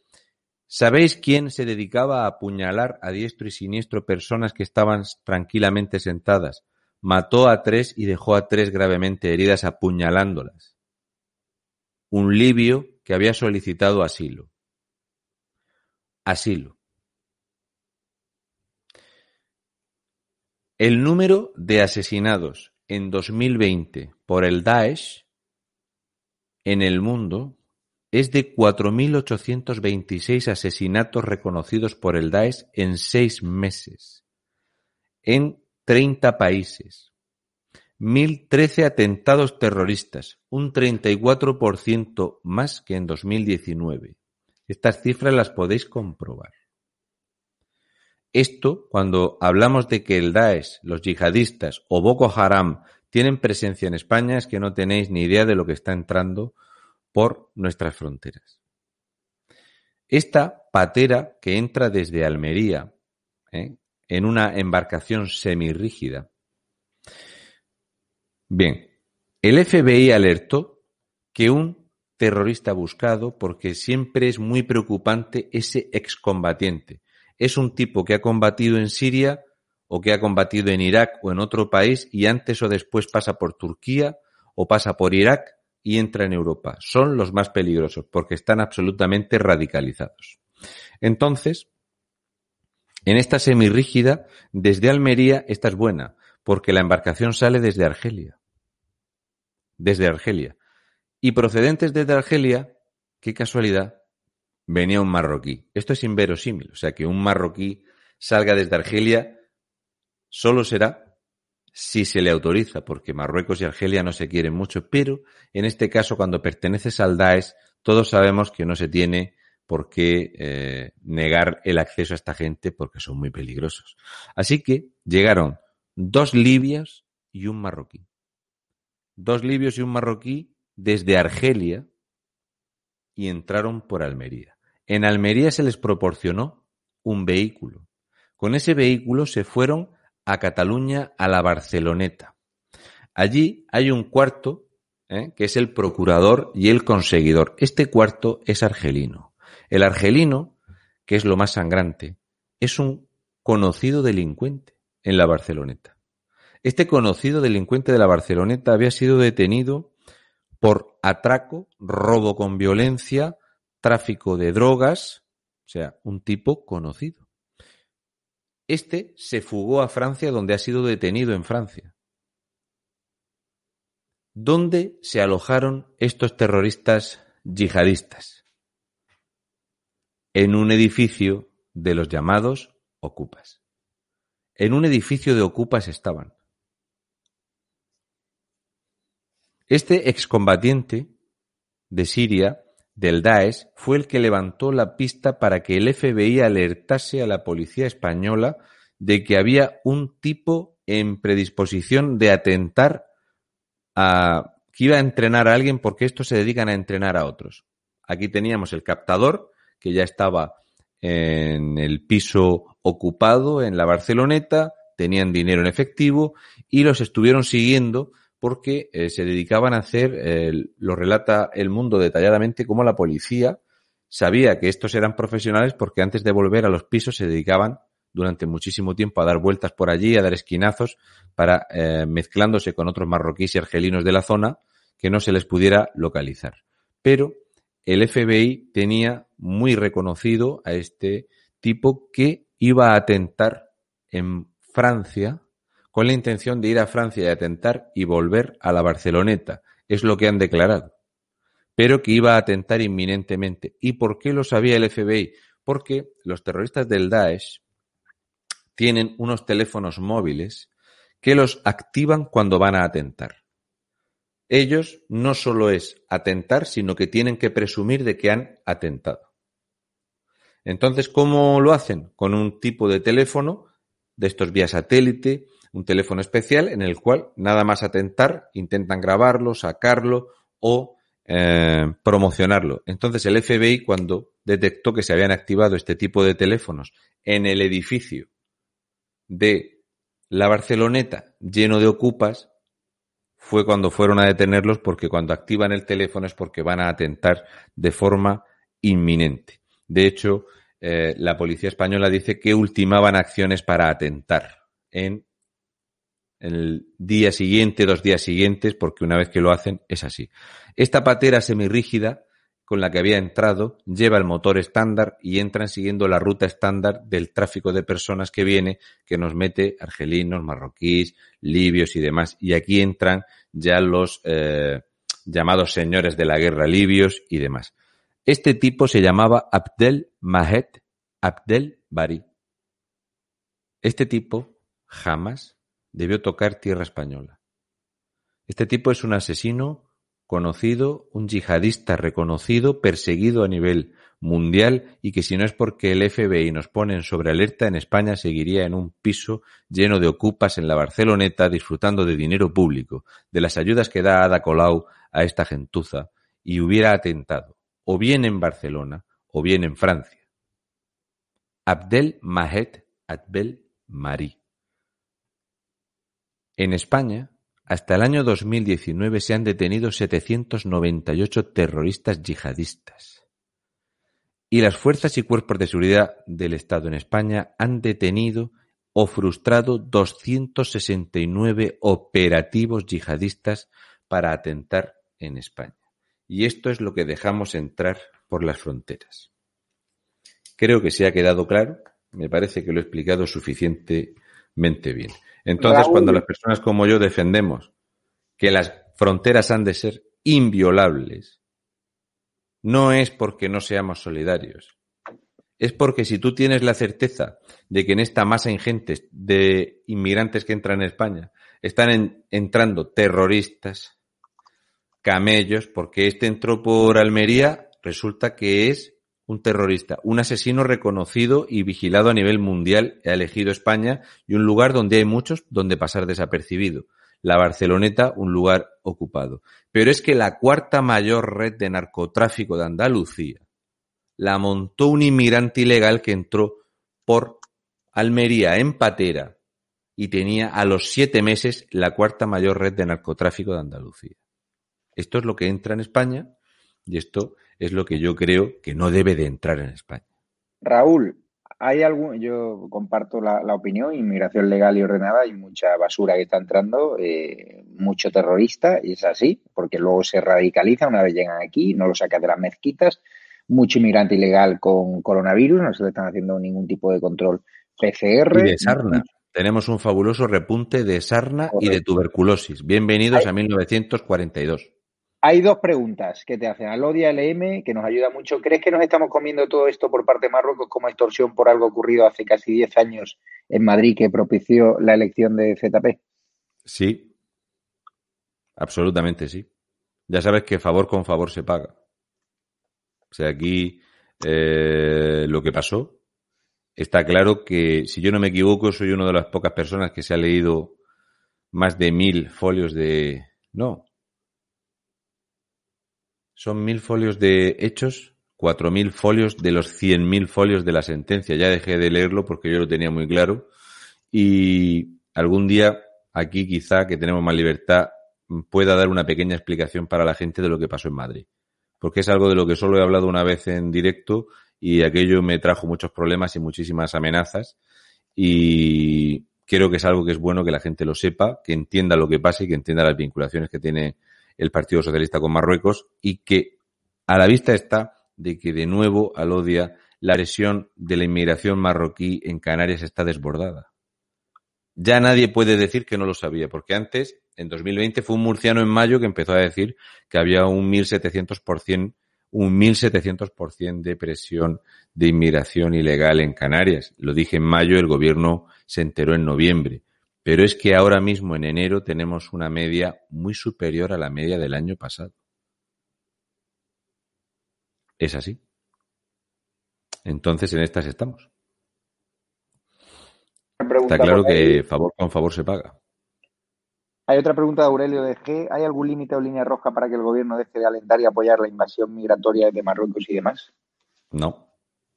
¿Sabéis quién se dedicaba a apuñalar a diestro y siniestro personas que estaban tranquilamente sentadas? Mató a tres y dejó a tres gravemente heridas apuñalándolas. Un libio que había solicitado asilo. Asilo. El número de asesinados en 2020 por el Daesh en el mundo es de 4.826 asesinatos reconocidos por el Daesh en seis meses. En 30 países, 1.013 atentados terroristas, un 34% más que en 2019. Estas cifras las podéis comprobar. Esto, cuando hablamos de que el Daesh, los yihadistas o Boko Haram tienen presencia en España, es que no tenéis ni idea de lo que está entrando por nuestras fronteras. Esta patera que entra desde Almería, ¿eh? en una embarcación semirrígida. Bien, el FBI alertó que un terrorista buscado, porque siempre es muy preocupante ese excombatiente. Es un tipo que ha combatido en Siria o que ha combatido en Irak o en otro país y antes o después pasa por Turquía o pasa por Irak y entra en Europa. Son los más peligrosos porque están absolutamente radicalizados. Entonces, en esta semirrígida, desde Almería, esta es buena, porque la embarcación sale desde Argelia. Desde Argelia. Y procedentes desde Argelia, qué casualidad, venía un marroquí. Esto es inverosímil. O sea, que un marroquí salga desde Argelia solo será si se le autoriza, porque Marruecos y Argelia no se quieren mucho, pero en este caso, cuando perteneces al Daesh, todos sabemos que no se tiene por qué eh, negar el acceso a esta gente porque son muy peligrosos. Así que llegaron dos libios y un marroquí. Dos libios y un marroquí desde Argelia y entraron por Almería. En Almería se les proporcionó un vehículo. Con ese vehículo se fueron a Cataluña, a la Barceloneta. Allí hay un cuarto, ¿eh? que es el procurador y el conseguidor. Este cuarto es argelino. El argelino, que es lo más sangrante, es un conocido delincuente en la Barceloneta. Este conocido delincuente de la Barceloneta había sido detenido por atraco, robo con violencia, tráfico de drogas, o sea, un tipo conocido. Este se fugó a Francia donde ha sido detenido en Francia. ¿Dónde se alojaron estos terroristas yihadistas? en un edificio de los llamados ocupas. En un edificio de ocupas estaban. Este excombatiente de Siria, del Daesh, fue el que levantó la pista para que el FBI alertase a la policía española de que había un tipo en predisposición de atentar a que iba a entrenar a alguien porque estos se dedican a entrenar a otros. Aquí teníamos el captador que ya estaba en el piso ocupado en la Barceloneta, tenían dinero en efectivo y los estuvieron siguiendo porque eh, se dedicaban a hacer, eh, lo relata el mundo detalladamente, como la policía sabía que estos eran profesionales porque antes de volver a los pisos se dedicaban durante muchísimo tiempo a dar vueltas por allí, a dar esquinazos, para eh, mezclándose con otros marroquíes y argelinos de la zona que no se les pudiera localizar. Pero el FBI tenía muy reconocido a este tipo que iba a atentar en Francia con la intención de ir a Francia y atentar y volver a la Barceloneta. Es lo que han declarado. Pero que iba a atentar inminentemente. ¿Y por qué lo sabía el FBI? Porque los terroristas del Daesh tienen unos teléfonos móviles que los activan cuando van a atentar. Ellos no solo es atentar, sino que tienen que presumir de que han atentado. Entonces, ¿cómo lo hacen? Con un tipo de teléfono de estos vía satélite, un teléfono especial en el cual nada más atentar intentan grabarlo, sacarlo o eh, promocionarlo. Entonces el FBI cuando detectó que se habían activado este tipo de teléfonos en el edificio de la Barceloneta lleno de ocupas, fue cuando fueron a detenerlos porque cuando activan el teléfono es porque van a atentar de forma inminente. De hecho, eh, la policía española dice que ultimaban acciones para atentar en el día siguiente, dos días siguientes, porque una vez que lo hacen es así. Esta patera semirrígida con la que había entrado lleva el motor estándar y entran siguiendo la ruta estándar del tráfico de personas que viene, que nos mete argelinos, marroquíes, libios y demás. Y aquí entran ya los eh, llamados señores de la guerra libios y demás. Este tipo se llamaba Abdel Mahet Abdel Bari. Este tipo jamás debió tocar tierra española. Este tipo es un asesino conocido, un yihadista reconocido, perseguido a nivel mundial y que si no es porque el FBI nos pone sobre alerta, en España seguiría en un piso lleno de ocupas en la Barceloneta disfrutando de dinero público, de las ayudas que da Ada Colau a esta gentuza y hubiera atentado, o bien en Barcelona, o bien en Francia. Abdel Mahet Abdel Mari. En España, hasta el año 2019 se han detenido 798 terroristas yihadistas. Y las fuerzas y cuerpos de seguridad del Estado en España han detenido o frustrado 269 operativos yihadistas para atentar en España. Y esto es lo que dejamos entrar por las fronteras. Creo que se ha quedado claro, me parece que lo he explicado suficientemente bien. Entonces, cuando las personas como yo defendemos que las fronteras han de ser inviolables, no es porque no seamos solidarios. Es porque si tú tienes la certeza de que en esta masa ingente de inmigrantes que entran en España están entrando terroristas, camellos, porque este entró por Almería, resulta que es un terrorista, un asesino reconocido y vigilado a nivel mundial, ha elegido España y un lugar donde hay muchos donde pasar desapercibido. La Barceloneta, un lugar ocupado. Pero es que la cuarta mayor red de narcotráfico de Andalucía la montó un inmigrante ilegal que entró por Almería en Patera y tenía a los siete meses la cuarta mayor red de narcotráfico de Andalucía. Esto es lo que entra en España y esto es lo que yo creo que no debe de entrar en España. Raúl, hay algún, yo comparto la, opinión, inmigración legal y ordenada, hay mucha basura que está entrando, eh, mucho terrorista, y es así, porque luego se radicaliza una vez llegan aquí, no lo sacan de las mezquitas, mucho inmigrante ilegal con coronavirus, no se le están haciendo ningún tipo de control PCR. Y de sarna. Tenemos un fabuloso repunte de sarna y de tuberculosis. Bienvenidos a 1942. Hay dos preguntas que te hacen. Alodia LM, que nos ayuda mucho. ¿Crees que nos estamos comiendo todo esto por parte de Marruecos como extorsión por algo ocurrido hace casi 10 años en Madrid que propició la elección de ZP? Sí, absolutamente sí. Ya sabes que favor con favor se paga. O sea, aquí eh, lo que pasó, está claro que, si yo no me equivoco, soy una de las pocas personas que se ha leído más de mil folios de... No. Son mil folios de hechos, cuatro mil folios de los cien mil folios de la sentencia. Ya dejé de leerlo porque yo lo tenía muy claro. Y algún día, aquí quizá, que tenemos más libertad, pueda dar una pequeña explicación para la gente de lo que pasó en Madrid. Porque es algo de lo que solo he hablado una vez en directo y aquello me trajo muchos problemas y muchísimas amenazas. Y creo que es algo que es bueno que la gente lo sepa, que entienda lo que pasa y que entienda las vinculaciones que tiene el Partido Socialista con Marruecos y que a la vista está de que de nuevo, al odia, la lesión de la inmigración marroquí en Canarias está desbordada. Ya nadie puede decir que no lo sabía, porque antes en 2020 fue un murciano en mayo que empezó a decir que había un 1700%, un 1700% de presión de inmigración ilegal en Canarias. Lo dije en mayo, el gobierno se enteró en noviembre. Pero es que ahora mismo en enero tenemos una media muy superior a la media del año pasado. Es así. Entonces en estas estamos. Está claro que favor con favor se paga. Hay otra pregunta de Aurelio de G. ¿Hay algún límite o línea roja para que el gobierno deje de alentar y apoyar la invasión migratoria de Marruecos y demás? No,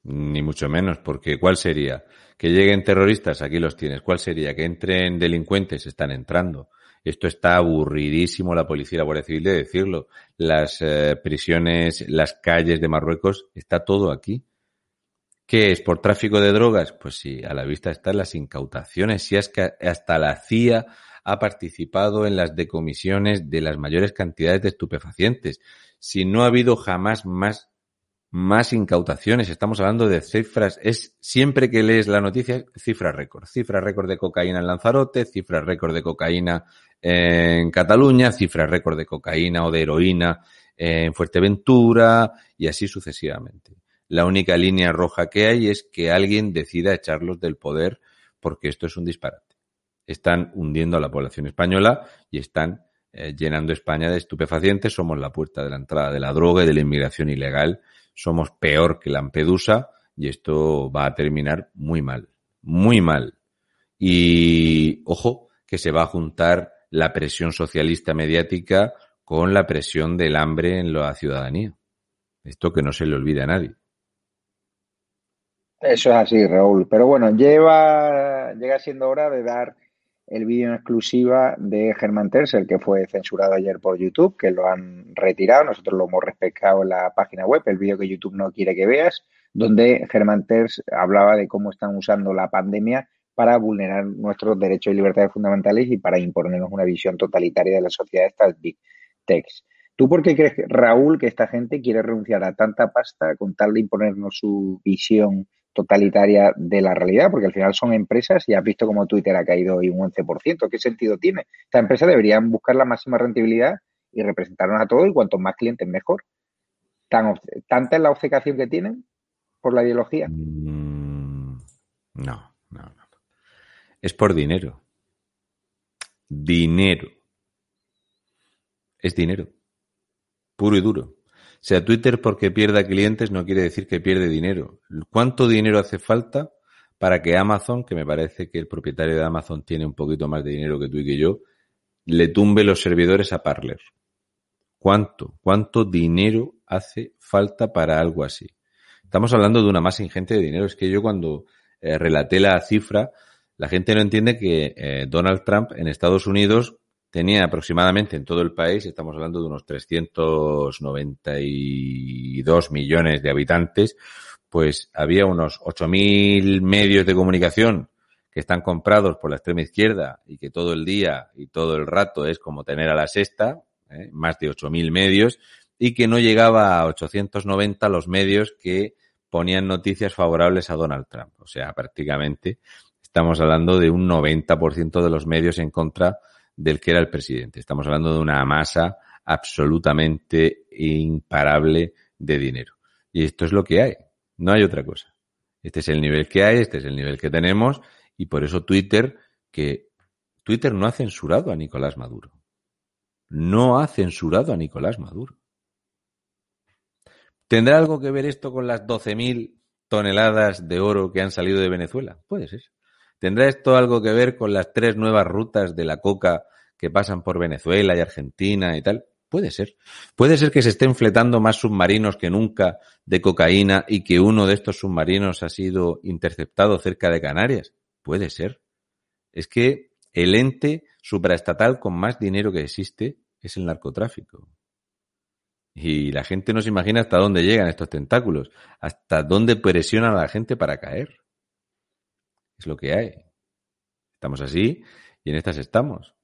ni mucho menos, porque ¿cuál sería? Que lleguen terroristas, aquí los tienes. ¿Cuál sería? Que entren delincuentes, están entrando. Esto está aburridísimo la policía y la Guardia Civil de decirlo. Las eh, prisiones, las calles de Marruecos, está todo aquí. ¿Qué es? ¿Por tráfico de drogas? Pues sí, a la vista están las incautaciones. Si es que hasta la CIA ha participado en las decomisiones de las mayores cantidades de estupefacientes. Si no ha habido jamás más, más incautaciones, estamos hablando de cifras, es siempre que lees la noticia, cifra récord. Cifra récord de cocaína en Lanzarote, cifra récord de cocaína en Cataluña, cifra récord de cocaína o de heroína en Fuerteventura y así sucesivamente. La única línea roja que hay es que alguien decida echarlos del poder porque esto es un disparate están hundiendo a la población española y están eh, llenando España de estupefacientes. Somos la puerta de la entrada de la droga y de la inmigración ilegal. Somos peor que Lampedusa y esto va a terminar muy mal, muy mal. Y ojo, que se va a juntar la presión socialista mediática con la presión del hambre en la ciudadanía. Esto que no se le olvide a nadie. Eso es así, Raúl. Pero bueno, lleva, llega siendo hora de dar el vídeo en exclusiva de Germán Tercer, que fue censurado ayer por YouTube, que lo han retirado. Nosotros lo hemos respetado en la página web, el vídeo que YouTube no quiere que veas, donde Germán Terz hablaba de cómo están usando la pandemia para vulnerar nuestros derechos y libertades fundamentales y para imponernos una visión totalitaria de la sociedad estas big techs. ¿Tú por qué crees, Raúl, que esta gente quiere renunciar a tanta pasta con tal de imponernos su visión totalitaria de la realidad, porque al final son empresas y has visto cómo Twitter ha caído hoy un 11%. ¿Qué sentido tiene? Estas empresas deberían buscar la máxima rentabilidad y representarnos a todos y cuantos más clientes mejor. ¿Tan, ¿Tanta es la obcecación que tienen por la ideología? Mm, no, no, no. Es por dinero. Dinero. Es dinero. Puro y duro sea Twitter porque pierda clientes no quiere decir que pierde dinero. ¿Cuánto dinero hace falta para que Amazon, que me parece que el propietario de Amazon tiene un poquito más de dinero que tú y que yo, le tumbe los servidores a Parler? ¿Cuánto? ¿Cuánto dinero hace falta para algo así? Estamos hablando de una masa ingente de dinero. Es que yo cuando eh, relaté la cifra, la gente no entiende que eh, Donald Trump en Estados Unidos tenía aproximadamente en todo el país, estamos hablando de unos 392 millones de habitantes, pues había unos 8.000 medios de comunicación que están comprados por la extrema izquierda y que todo el día y todo el rato es como tener a la sexta, ¿eh? más de 8.000 medios, y que no llegaba a 890 los medios que ponían noticias favorables a Donald Trump. O sea, prácticamente estamos hablando de un 90% de los medios en contra del que era el presidente. Estamos hablando de una masa absolutamente imparable de dinero. Y esto es lo que hay, no hay otra cosa. Este es el nivel que hay, este es el nivel que tenemos y por eso Twitter, que Twitter no ha censurado a Nicolás Maduro. No ha censurado a Nicolás Maduro. ¿Tendrá algo que ver esto con las 12.000 toneladas de oro que han salido de Venezuela? Puede ser. ¿Tendrá esto algo que ver con las tres nuevas rutas de la coca que pasan por Venezuela y Argentina y tal? Puede ser. Puede ser que se estén fletando más submarinos que nunca de cocaína y que uno de estos submarinos ha sido interceptado cerca de Canarias. Puede ser. Es que el ente supraestatal con más dinero que existe es el narcotráfico. Y la gente no se imagina hasta dónde llegan estos tentáculos, hasta dónde presionan a la gente para caer. Es lo que hay. Estamos así y en estas estamos.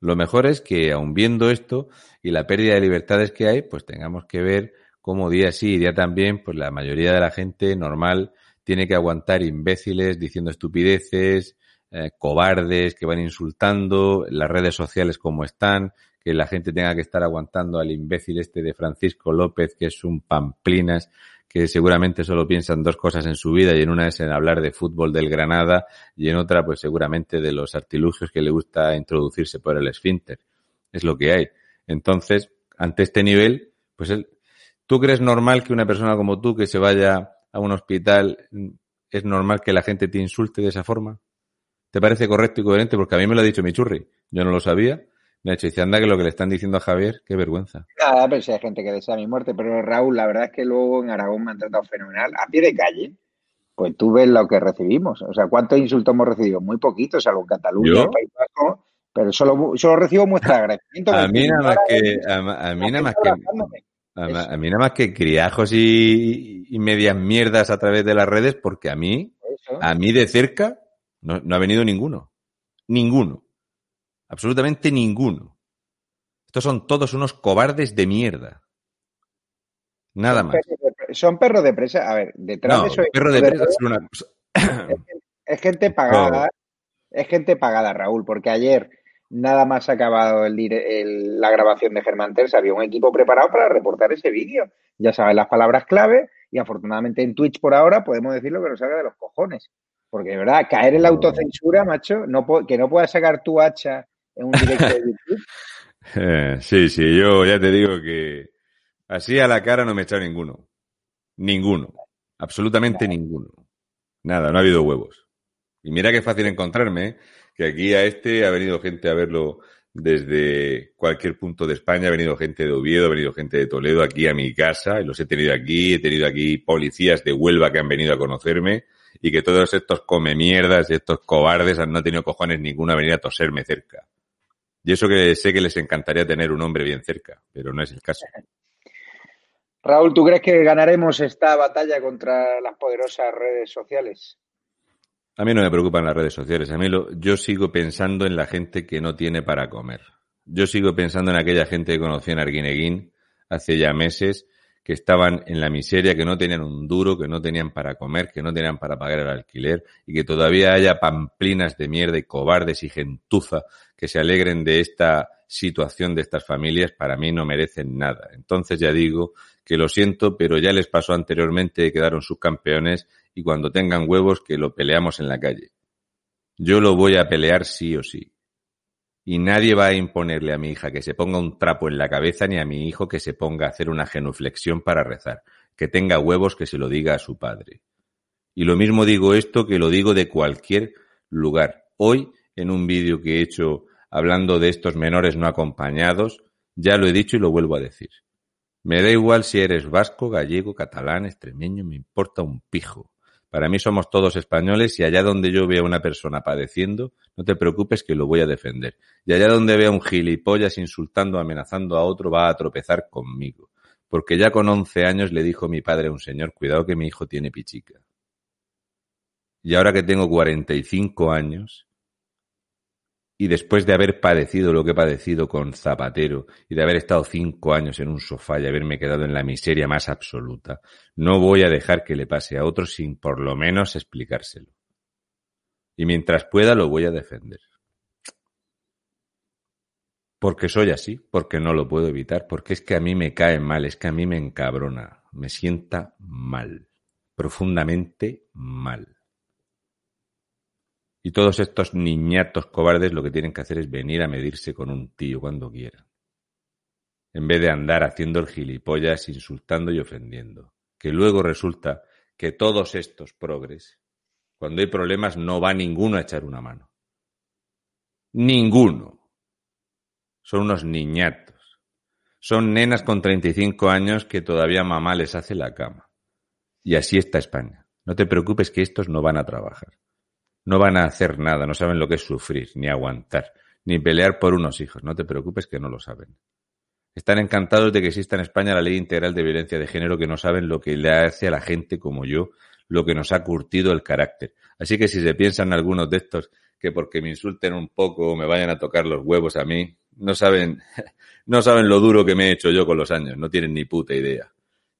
Lo mejor es que, aun viendo esto y la pérdida de libertades que hay, pues tengamos que ver cómo día sí y día también, pues la mayoría de la gente normal tiene que aguantar imbéciles diciendo estupideces, eh, cobardes que van insultando, las redes sociales como están, que la gente tenga que estar aguantando al imbécil este de Francisco López, que es un pamplinas, que seguramente solo piensa en dos cosas en su vida y en una es en hablar de fútbol del Granada y en otra pues seguramente de los artilugios que le gusta introducirse por el esfínter. Es lo que hay. Entonces, ante este nivel, pues él, ¿tú crees normal que una persona como tú que se vaya a un hospital, es normal que la gente te insulte de esa forma? ¿Te parece correcto y coherente? Porque a mí me lo ha dicho mi churri. Yo no lo sabía hecho, dice, anda que lo que le están diciendo a Javier, qué vergüenza. Nada, pero si hay gente que desea mi muerte, pero Raúl, la verdad es que luego en Aragón me han tratado fenomenal. A pie de calle, pues tú ves lo que recibimos. O sea, ¿cuántos insultos hemos recibido? Muy poquitos, algo en Cataluña, País Vasco, pero solo, solo recibo muestra agradecimiento. a mí nada más que, a, mí nada más que, a, mí nada más que criajos y, y, medias mierdas a través de las redes, porque a mí, a mí de cerca, no, no ha venido ninguno. Ninguno. Absolutamente ninguno. Estos son todos unos cobardes de mierda. Nada más. son perros de presa. A ver, detrás de eso. Perro de, presa es una Es, gente pagada. Es gente pagada, Raúl, porque ayer nada más acabado el, la grabación de Germán Terza, había un equipo preparado para reportar ese vídeo. Ya sabes las palabras clave y afortunadamente en Twitch por ahora podemos decir lo que nos haga de los cojones. Porque de verdad, caer en la autocensura, macho, no, que no puedas sacar tu hacha en un directo de YouTube. Eh, sí, sí, yo ya te digo que así a la cara no me he echado ninguno. Ninguno. Absolutamente ninguno. Nada, no ha habido huevos. Y mira qué fácil encontrarme, ¿eh? que aquí a este ha venido gente a verlo desde cualquier punto de España, ha venido gente de Oviedo, ha venido gente de Toledo aquí a mi casa, y los he tenido aquí, he tenido aquí policías de Huelva que han venido a conocerme, y que todos estos come mierdas y estos cobardes no han tenido cojones ninguno a venir a toserme cerca. Y eso que sé que les encantaría tener un hombre bien cerca, pero no es el caso. Raúl, ¿tú crees que ganaremos esta batalla contra las poderosas redes sociales? A mí no me preocupan las redes sociales. A mí lo, yo sigo pensando en la gente que no tiene para comer. Yo sigo pensando en aquella gente que conocí en Arguineguín hace ya meses que estaban en la miseria, que no tenían un duro, que no tenían para comer, que no tenían para pagar el alquiler y que todavía haya pamplinas de mierda y cobardes y gentuza que se alegren de esta situación de estas familias, para mí no merecen nada. Entonces ya digo que lo siento, pero ya les pasó anteriormente, quedaron subcampeones y cuando tengan huevos que lo peleamos en la calle. Yo lo voy a pelear sí o sí. Y nadie va a imponerle a mi hija que se ponga un trapo en la cabeza ni a mi hijo que se ponga a hacer una genuflexión para rezar. Que tenga huevos que se lo diga a su padre. Y lo mismo digo esto que lo digo de cualquier lugar. Hoy, en un vídeo que he hecho hablando de estos menores no acompañados, ya lo he dicho y lo vuelvo a decir. Me da igual si eres vasco, gallego, catalán, extremeño, me importa un pijo. Para mí somos todos españoles y allá donde yo vea una persona padeciendo, no te preocupes que lo voy a defender. Y allá donde vea un gilipollas insultando, amenazando a otro, va a tropezar conmigo. Porque ya con 11 años le dijo mi padre a un señor, cuidado que mi hijo tiene pichica. Y ahora que tengo 45 años, y después de haber padecido lo que he padecido con Zapatero y de haber estado cinco años en un sofá y haberme quedado en la miseria más absoluta, no voy a dejar que le pase a otro sin por lo menos explicárselo. Y mientras pueda lo voy a defender. Porque soy así, porque no lo puedo evitar, porque es que a mí me cae mal, es que a mí me encabrona, me sienta mal, profundamente mal. Y todos estos niñatos cobardes lo que tienen que hacer es venir a medirse con un tío cuando quieran. En vez de andar haciendo el gilipollas, insultando y ofendiendo. Que luego resulta que todos estos progres, cuando hay problemas, no va ninguno a echar una mano. Ninguno. Son unos niñatos. Son nenas con 35 años que todavía mamá les hace la cama. Y así está España. No te preocupes que estos no van a trabajar. No van a hacer nada, no saben lo que es sufrir, ni aguantar, ni pelear por unos hijos. No te preocupes que no lo saben. Están encantados de que exista en España la ley integral de violencia de género que no saben lo que le hace a la gente como yo, lo que nos ha curtido el carácter. Así que si se piensan algunos de estos que porque me insulten un poco o me vayan a tocar los huevos a mí, no saben, no saben lo duro que me he hecho yo con los años, no tienen ni puta idea.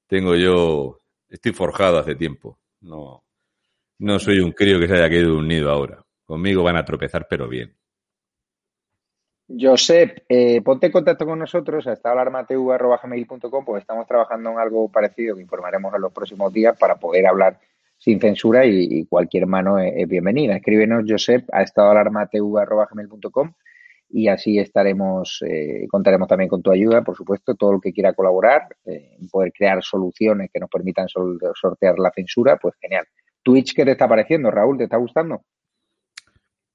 Tengo yo, estoy forjado hace tiempo. No, no soy un crío que se haya caído de un nido ahora. Conmigo van a tropezar, pero bien. Josep, eh, ponte en contacto con nosotros a estadoalarmatv.com, pues estamos trabajando en algo parecido que informaremos en los próximos días para poder hablar sin censura y, cualquier mano es, bienvenida. Escríbenos, Josep, a estadoalarmatv.com y así estaremos, eh, contaremos también con tu ayuda, por supuesto, todo el que quiera colaborar, eh, poder crear soluciones que nos permitan sortear la censura, pues genial. Twitch, ¿qué te está pareciendo, Raúl? ¿Te está gustando?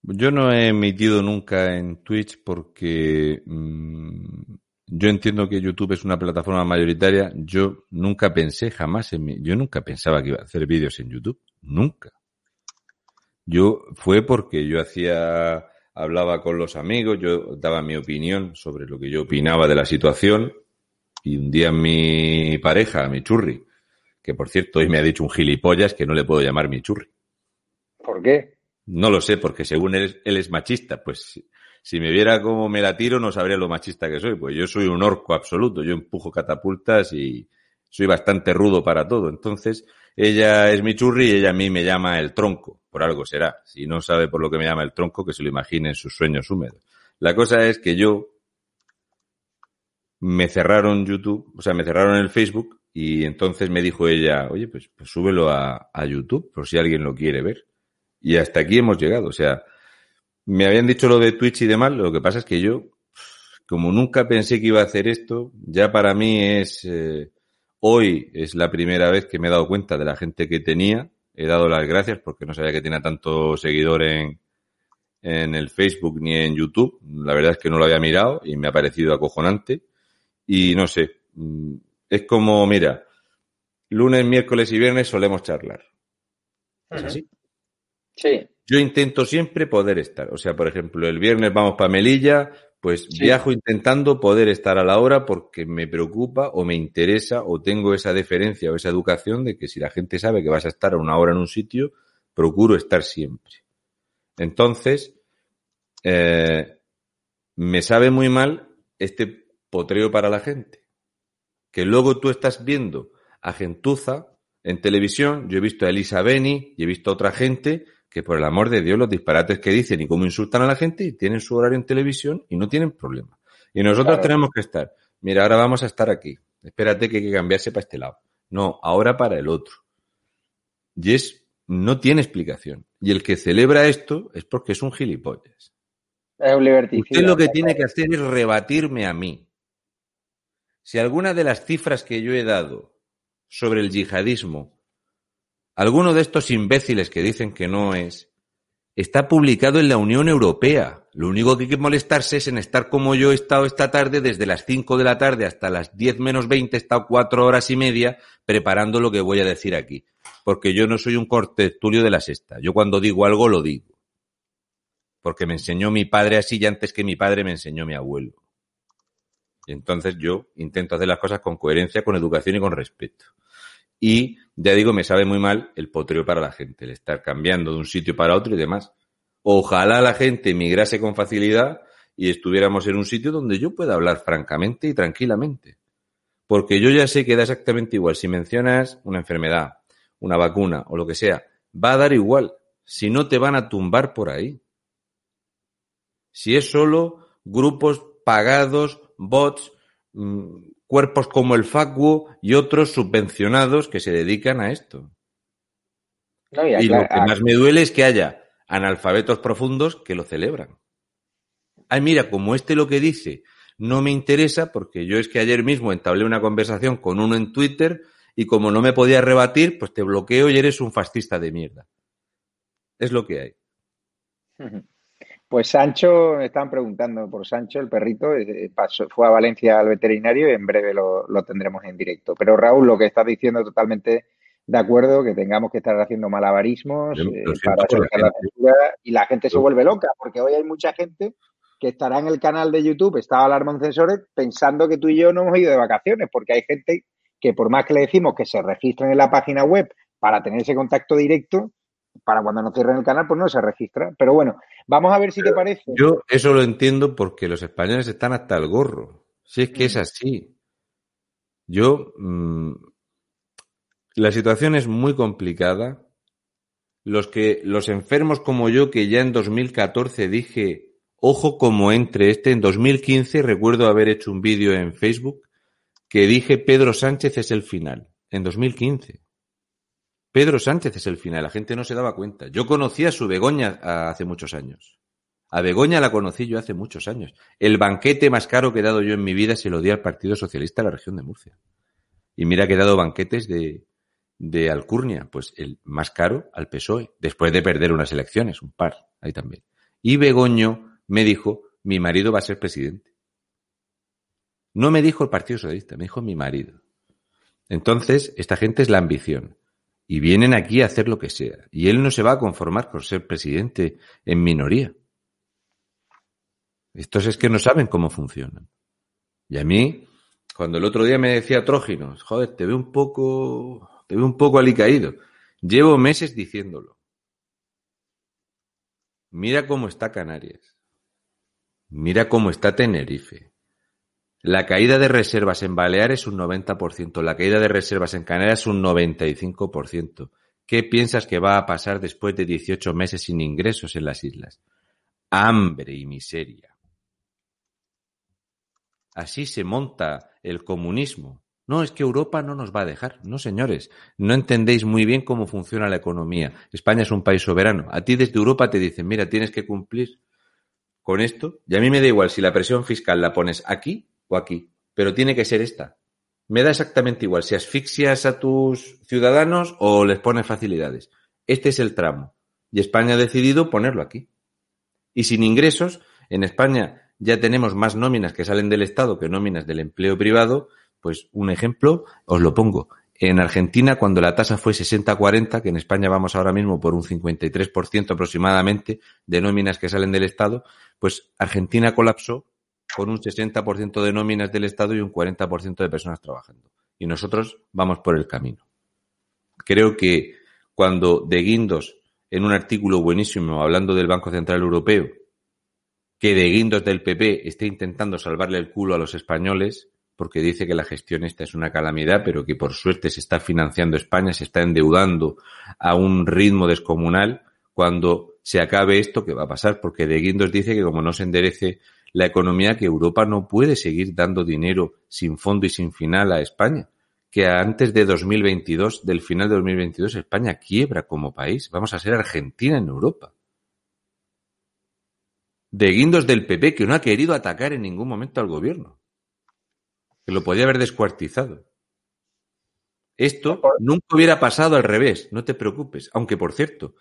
Yo no he emitido nunca en Twitch porque mm, yo entiendo que YouTube es una plataforma mayoritaria. Yo nunca pensé jamás en mí. Yo nunca pensaba que iba a hacer vídeos en YouTube. Nunca. Yo fue porque yo hacía, hablaba con los amigos, yo daba mi opinión sobre lo que yo opinaba de la situación y un día mi pareja, mi churri, que por cierto hoy me ha dicho un gilipollas que no le puedo llamar mi churri. ¿Por qué? No lo sé, porque según él, él es machista, pues si me viera cómo me la tiro no sabría lo machista que soy, pues yo soy un orco absoluto, yo empujo catapultas y soy bastante rudo para todo. Entonces, ella es mi churri y ella a mí me llama el tronco, por algo será. Si no sabe por lo que me llama el tronco, que se lo imagine en sus sueños húmedos. La cosa es que yo me cerraron YouTube, o sea, me cerraron el Facebook y entonces me dijo ella, oye, pues, pues súbelo a, a, YouTube por si alguien lo quiere ver. Y hasta aquí hemos llegado. O sea, me habían dicho lo de Twitch y demás, lo que pasa es que yo, como nunca pensé que iba a hacer esto, ya para mí es, eh, hoy es la primera vez que me he dado cuenta de la gente que tenía. He dado las gracias porque no sabía que tenía tanto seguidor en, en el Facebook ni en YouTube. La verdad es que no lo había mirado y me ha parecido acojonante. Y no sé, mm, es como, mira, lunes, miércoles y viernes solemos charlar. ¿Es así? Sí. Yo intento siempre poder estar. O sea, por ejemplo, el viernes vamos para Melilla, pues viajo intentando poder estar a la hora porque me preocupa o me interesa o tengo esa deferencia o esa educación de que si la gente sabe que vas a estar a una hora en un sitio, procuro estar siempre. Entonces, eh, me sabe muy mal este potreo para la gente que luego tú estás viendo a gentuza en televisión, yo he visto a Elisa Beni y he visto a otra gente que por el amor de Dios los disparates que dicen y cómo insultan a la gente y tienen su horario en televisión y no tienen problema. Y nosotros tenemos que estar, mira, ahora vamos a estar aquí, espérate que hay que cambiarse para este lado. No, ahora para el otro. Y es, no tiene explicación. Y el que celebra esto es porque es un gilipollas. Es un Usted lo que tiene que hacer es rebatirme a mí. Si alguna de las cifras que yo he dado sobre el yihadismo, alguno de estos imbéciles que dicen que no es, está publicado en la Unión Europea. Lo único que hay que molestarse es en estar como yo he estado esta tarde, desde las 5 de la tarde hasta las 10 menos 20, he estado cuatro horas y media preparando lo que voy a decir aquí. Porque yo no soy un tulio de la sexta. Yo cuando digo algo lo digo. Porque me enseñó mi padre así y antes que mi padre me enseñó mi abuelo. Y entonces yo intento hacer las cosas con coherencia, con educación y con respeto. Y ya digo, me sabe muy mal el potreo para la gente, el estar cambiando de un sitio para otro y demás. Ojalá la gente migrase con facilidad y estuviéramos en un sitio donde yo pueda hablar francamente y tranquilamente. Porque yo ya sé que da exactamente igual. Si mencionas una enfermedad, una vacuna o lo que sea, va a dar igual. Si no te van a tumbar por ahí. Si es solo grupos pagados, bots, mm, cuerpos como el FACU y otros subvencionados que se dedican a esto. No, y Y lo que más me duele es que haya analfabetos profundos que lo celebran. Ay, mira, como este lo que dice no me interesa, porque yo es que ayer mismo entablé una conversación con uno en Twitter y como no me podía rebatir, pues te bloqueo y eres un fascista de mierda. Es lo que hay. Pues Sancho, me estaban preguntando por Sancho, el perrito, eh, pasó- fue a Valencia al veterinario y en breve lo, lo tendremos en directo. Pero Raúl, lo que estás diciendo totalmente de acuerdo, que tengamos que estar haciendo malabarismos eh, para por la censura y la gente se vuelve loca, porque hoy hay mucha gente que estará en el canal de YouTube, estaba Alarma en Censores, pensando que tú y yo no hemos ido de vacaciones, porque hay gente que por más que le decimos que se registren en la página web para tener ese contacto directo, para cuando nos cierren el canal, pues no se registra. Pero bueno, vamos a ver si te parece. Yo eso lo entiendo porque los españoles están hasta el gorro. Si es que es así. Yo. mm, la situación es muy complicada. Los que, los enfermos como yo, que ya en 2014 dije, ojo como entre este, en 2015 recuerdo haber hecho un vídeo en Facebook que dije Pedro Sánchez es el final. En 2015. Pedro Sánchez es el final. La gente no se daba cuenta. Yo conocía a su Begoña hace muchos años. A Begoña la conocí yo hace muchos años. El banquete más caro que he dado yo en mi vida se lo di al Partido Socialista de la región de Murcia. Y mira que he dado banquetes de, de Alcurnia, pues el más caro al PSOE, después de perder unas elecciones, un par, ahí también. Y Begoño me dijo, mi marido va a ser presidente. No me dijo el Partido Socialista, me dijo mi marido. Entonces, esta gente es la ambición. Y vienen aquí a hacer lo que sea. Y él no se va a conformar con ser presidente en minoría. Estos es que no saben cómo funcionan. Y a mí, cuando el otro día me decía Tróginos, joder, te veo un poco, te veo un poco alicaído. Llevo meses diciéndolo. Mira cómo está Canarias. Mira cómo está Tenerife. La caída de reservas en Baleares es un 90%, la caída de reservas en Canarias es un 95%. ¿Qué piensas que va a pasar después de 18 meses sin ingresos en las islas? Hambre y miseria. Así se monta el comunismo. No, es que Europa no nos va a dejar. No, señores, no entendéis muy bien cómo funciona la economía. España es un país soberano. A ti desde Europa te dicen, mira, tienes que cumplir con esto. Y a mí me da igual si la presión fiscal la pones aquí o aquí, pero tiene que ser esta. Me da exactamente igual si asfixias a tus ciudadanos o les pones facilidades. Este es el tramo. Y España ha decidido ponerlo aquí. Y sin ingresos, en España ya tenemos más nóminas que salen del Estado que nóminas del empleo privado. Pues un ejemplo, os lo pongo. En Argentina, cuando la tasa fue 60-40, que en España vamos ahora mismo por un 53% aproximadamente de nóminas que salen del Estado, pues Argentina colapsó con un 60% de nóminas del Estado y un 40% de personas trabajando. Y nosotros vamos por el camino. Creo que cuando De Guindos, en un artículo buenísimo hablando del Banco Central Europeo, que De Guindos del PP esté intentando salvarle el culo a los españoles, porque dice que la gestión esta es una calamidad, pero que por suerte se está financiando España, se está endeudando a un ritmo descomunal, cuando se acabe esto, ¿qué va a pasar? Porque De Guindos dice que como no se enderece la economía, que Europa no puede seguir dando dinero sin fondo y sin final a España. Que antes de 2022, del final de 2022, España quiebra como país. Vamos a ser Argentina en Europa. De Guindos del PP, que no ha querido atacar en ningún momento al gobierno. Que lo podía haber descuartizado. Esto nunca hubiera pasado al revés, no te preocupes. Aunque, por cierto,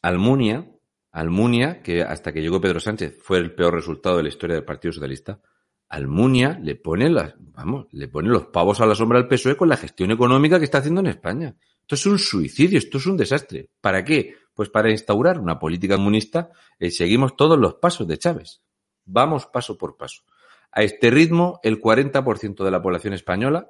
Almunia, Almunia, que hasta que llegó Pedro Sánchez fue el peor resultado de la historia del Partido Socialista, Almunia le pone las, vamos, le pone los pavos a la sombra al PSOE con la gestión económica que está haciendo en España. Esto es un suicidio, esto es un desastre. ¿Para qué? Pues para instaurar una política comunista y seguimos todos los pasos de Chávez. Vamos paso por paso. A este ritmo, el 40% de la población española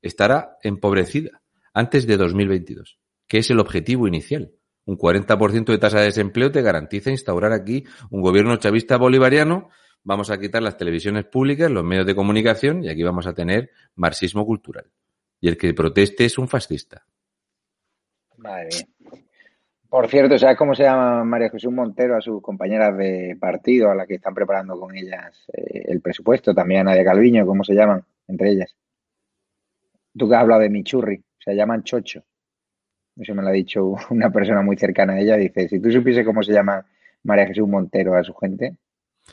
estará empobrecida antes de 2022, que es el objetivo inicial. Un 40% de tasa de desempleo te garantiza instaurar aquí un gobierno chavista bolivariano. Vamos a quitar las televisiones públicas, los medios de comunicación y aquí vamos a tener marxismo cultural. Y el que proteste es un fascista. Madre mía. Por cierto, ¿sabes cómo se llama María Jesús Montero a sus compañeras de partido, a las que están preparando con ellas eh, el presupuesto? También a Nadia Calviño, ¿cómo se llaman entre ellas? Tú que has hablado de Michurri, se llaman Chocho. Eso me lo ha dicho una persona muy cercana a ella. Dice, si tú supiese cómo se llama María Jesús Montero a su gente,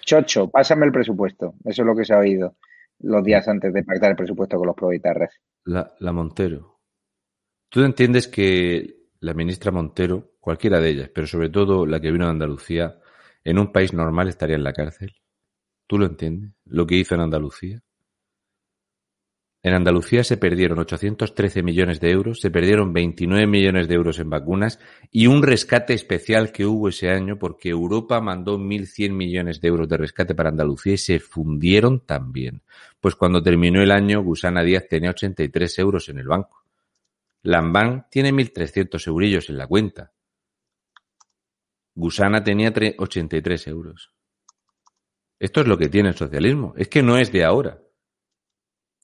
Chocho, pásame el presupuesto. Eso es lo que se ha oído los días antes de pactar el presupuesto con los provitarras. La, la Montero. ¿Tú entiendes que la ministra Montero cualquiera de ellas, pero sobre todo la que vino de Andalucía, en un país normal estaría en la cárcel. ¿Tú lo entiendes? Lo que hizo en Andalucía. En Andalucía se perdieron 813 millones de euros, se perdieron 29 millones de euros en vacunas y un rescate especial que hubo ese año porque Europa mandó 1.100 millones de euros de rescate para Andalucía y se fundieron también. Pues cuando terminó el año, Gusana Díaz tenía 83 euros en el banco. Lambán tiene 1.300 eurillos en la cuenta. Gusana tenía 83 euros. Esto es lo que tiene el socialismo. Es que no es de ahora.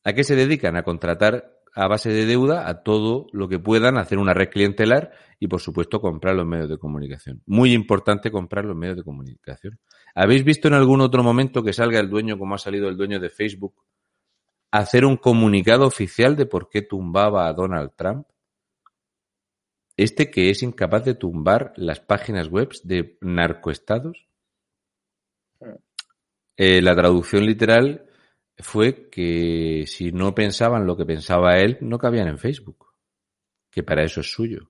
¿A qué se dedican? A contratar a base de deuda a todo lo que puedan, hacer una red clientelar y, por supuesto, comprar los medios de comunicación. Muy importante comprar los medios de comunicación. ¿Habéis visto en algún otro momento que salga el dueño, como ha salido el dueño de Facebook, hacer un comunicado oficial de por qué tumbaba a Donald Trump? Este que es incapaz de tumbar las páginas web de narcoestados. Eh, la traducción literal fue que si no pensaban lo que pensaba él, no cabían en Facebook. Que para eso es suyo.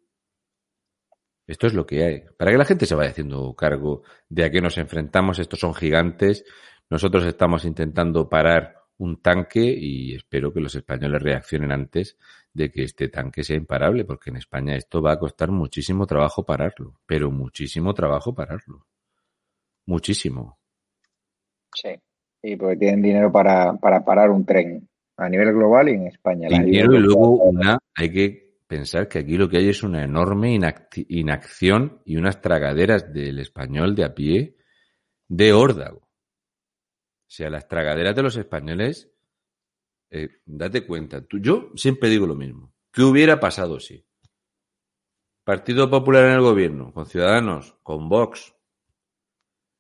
Esto es lo que hay. Para que la gente se vaya haciendo cargo de a qué nos enfrentamos, estos son gigantes. Nosotros estamos intentando parar un tanque y espero que los españoles reaccionen antes de que este tanque sea imparable, porque en España esto va a costar muchísimo trabajo pararlo, pero muchísimo trabajo pararlo. Muchísimo. Sí, y porque tienen dinero para, para parar un tren a nivel global y en España. Dinero y luego una, hay que pensar que aquí lo que hay es una enorme inacción y unas tragaderas del español de a pie de órdago. O sea, las tragaderas de los españoles eh, date cuenta, tú, yo siempre digo lo mismo. ¿Qué hubiera pasado si? Partido Popular en el gobierno, con Ciudadanos, con Vox.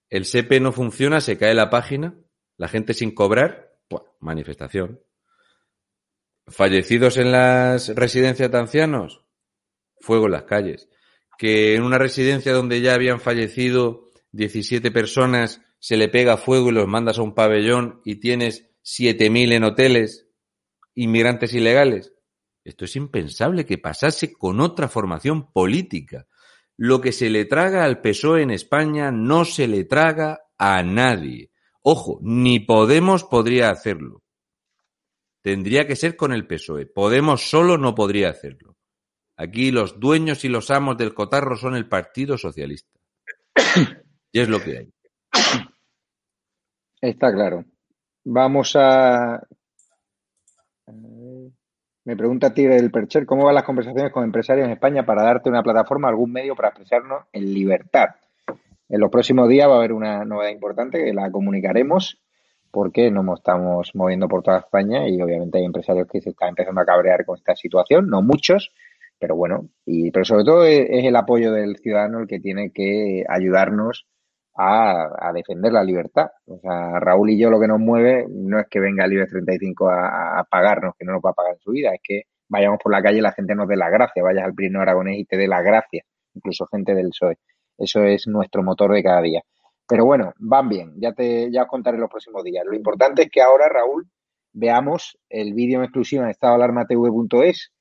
El SEPE no funciona, se cae la página, la gente sin cobrar, manifestación. Fallecidos en las residencias de ancianos, fuego en las calles. Que en una residencia donde ya habían fallecido 17 personas se le pega fuego y los mandas a un pabellón y tienes 7.000 en hoteles, inmigrantes ilegales. Esto es impensable que pasase con otra formación política. Lo que se le traga al PSOE en España no se le traga a nadie. Ojo, ni Podemos podría hacerlo. Tendría que ser con el PSOE. Podemos solo no podría hacerlo. Aquí los dueños y los amos del cotarro son el Partido Socialista. Y es lo que hay. Está claro. Vamos a... Me pregunta Tigre del Percher, ¿cómo van las conversaciones con empresarios en España para darte una plataforma, algún medio para expresarnos en libertad? En los próximos días va a haber una novedad importante que la comunicaremos porque nos estamos moviendo por toda España y obviamente hay empresarios que se están empezando a cabrear con esta situación, no muchos, pero bueno, y pero sobre todo es, el apoyo del ciudadano el que tiene que ayudarnos a, defender la libertad. O sea, Raúl y yo lo que nos mueve no es que venga el IBEX 35 a, a pagarnos, que no nos va a pagar en su vida, es que vayamos por la calle y la gente nos dé la gracia, vayas al Primo Aragonés y te dé la gracia, incluso gente del PSOE. Eso es nuestro motor de cada día. Pero bueno, van bien, ya te ya os contaré los próximos días. Lo importante es que ahora, Raúl, veamos el vídeo en exclusiva en estadoalarmatv.es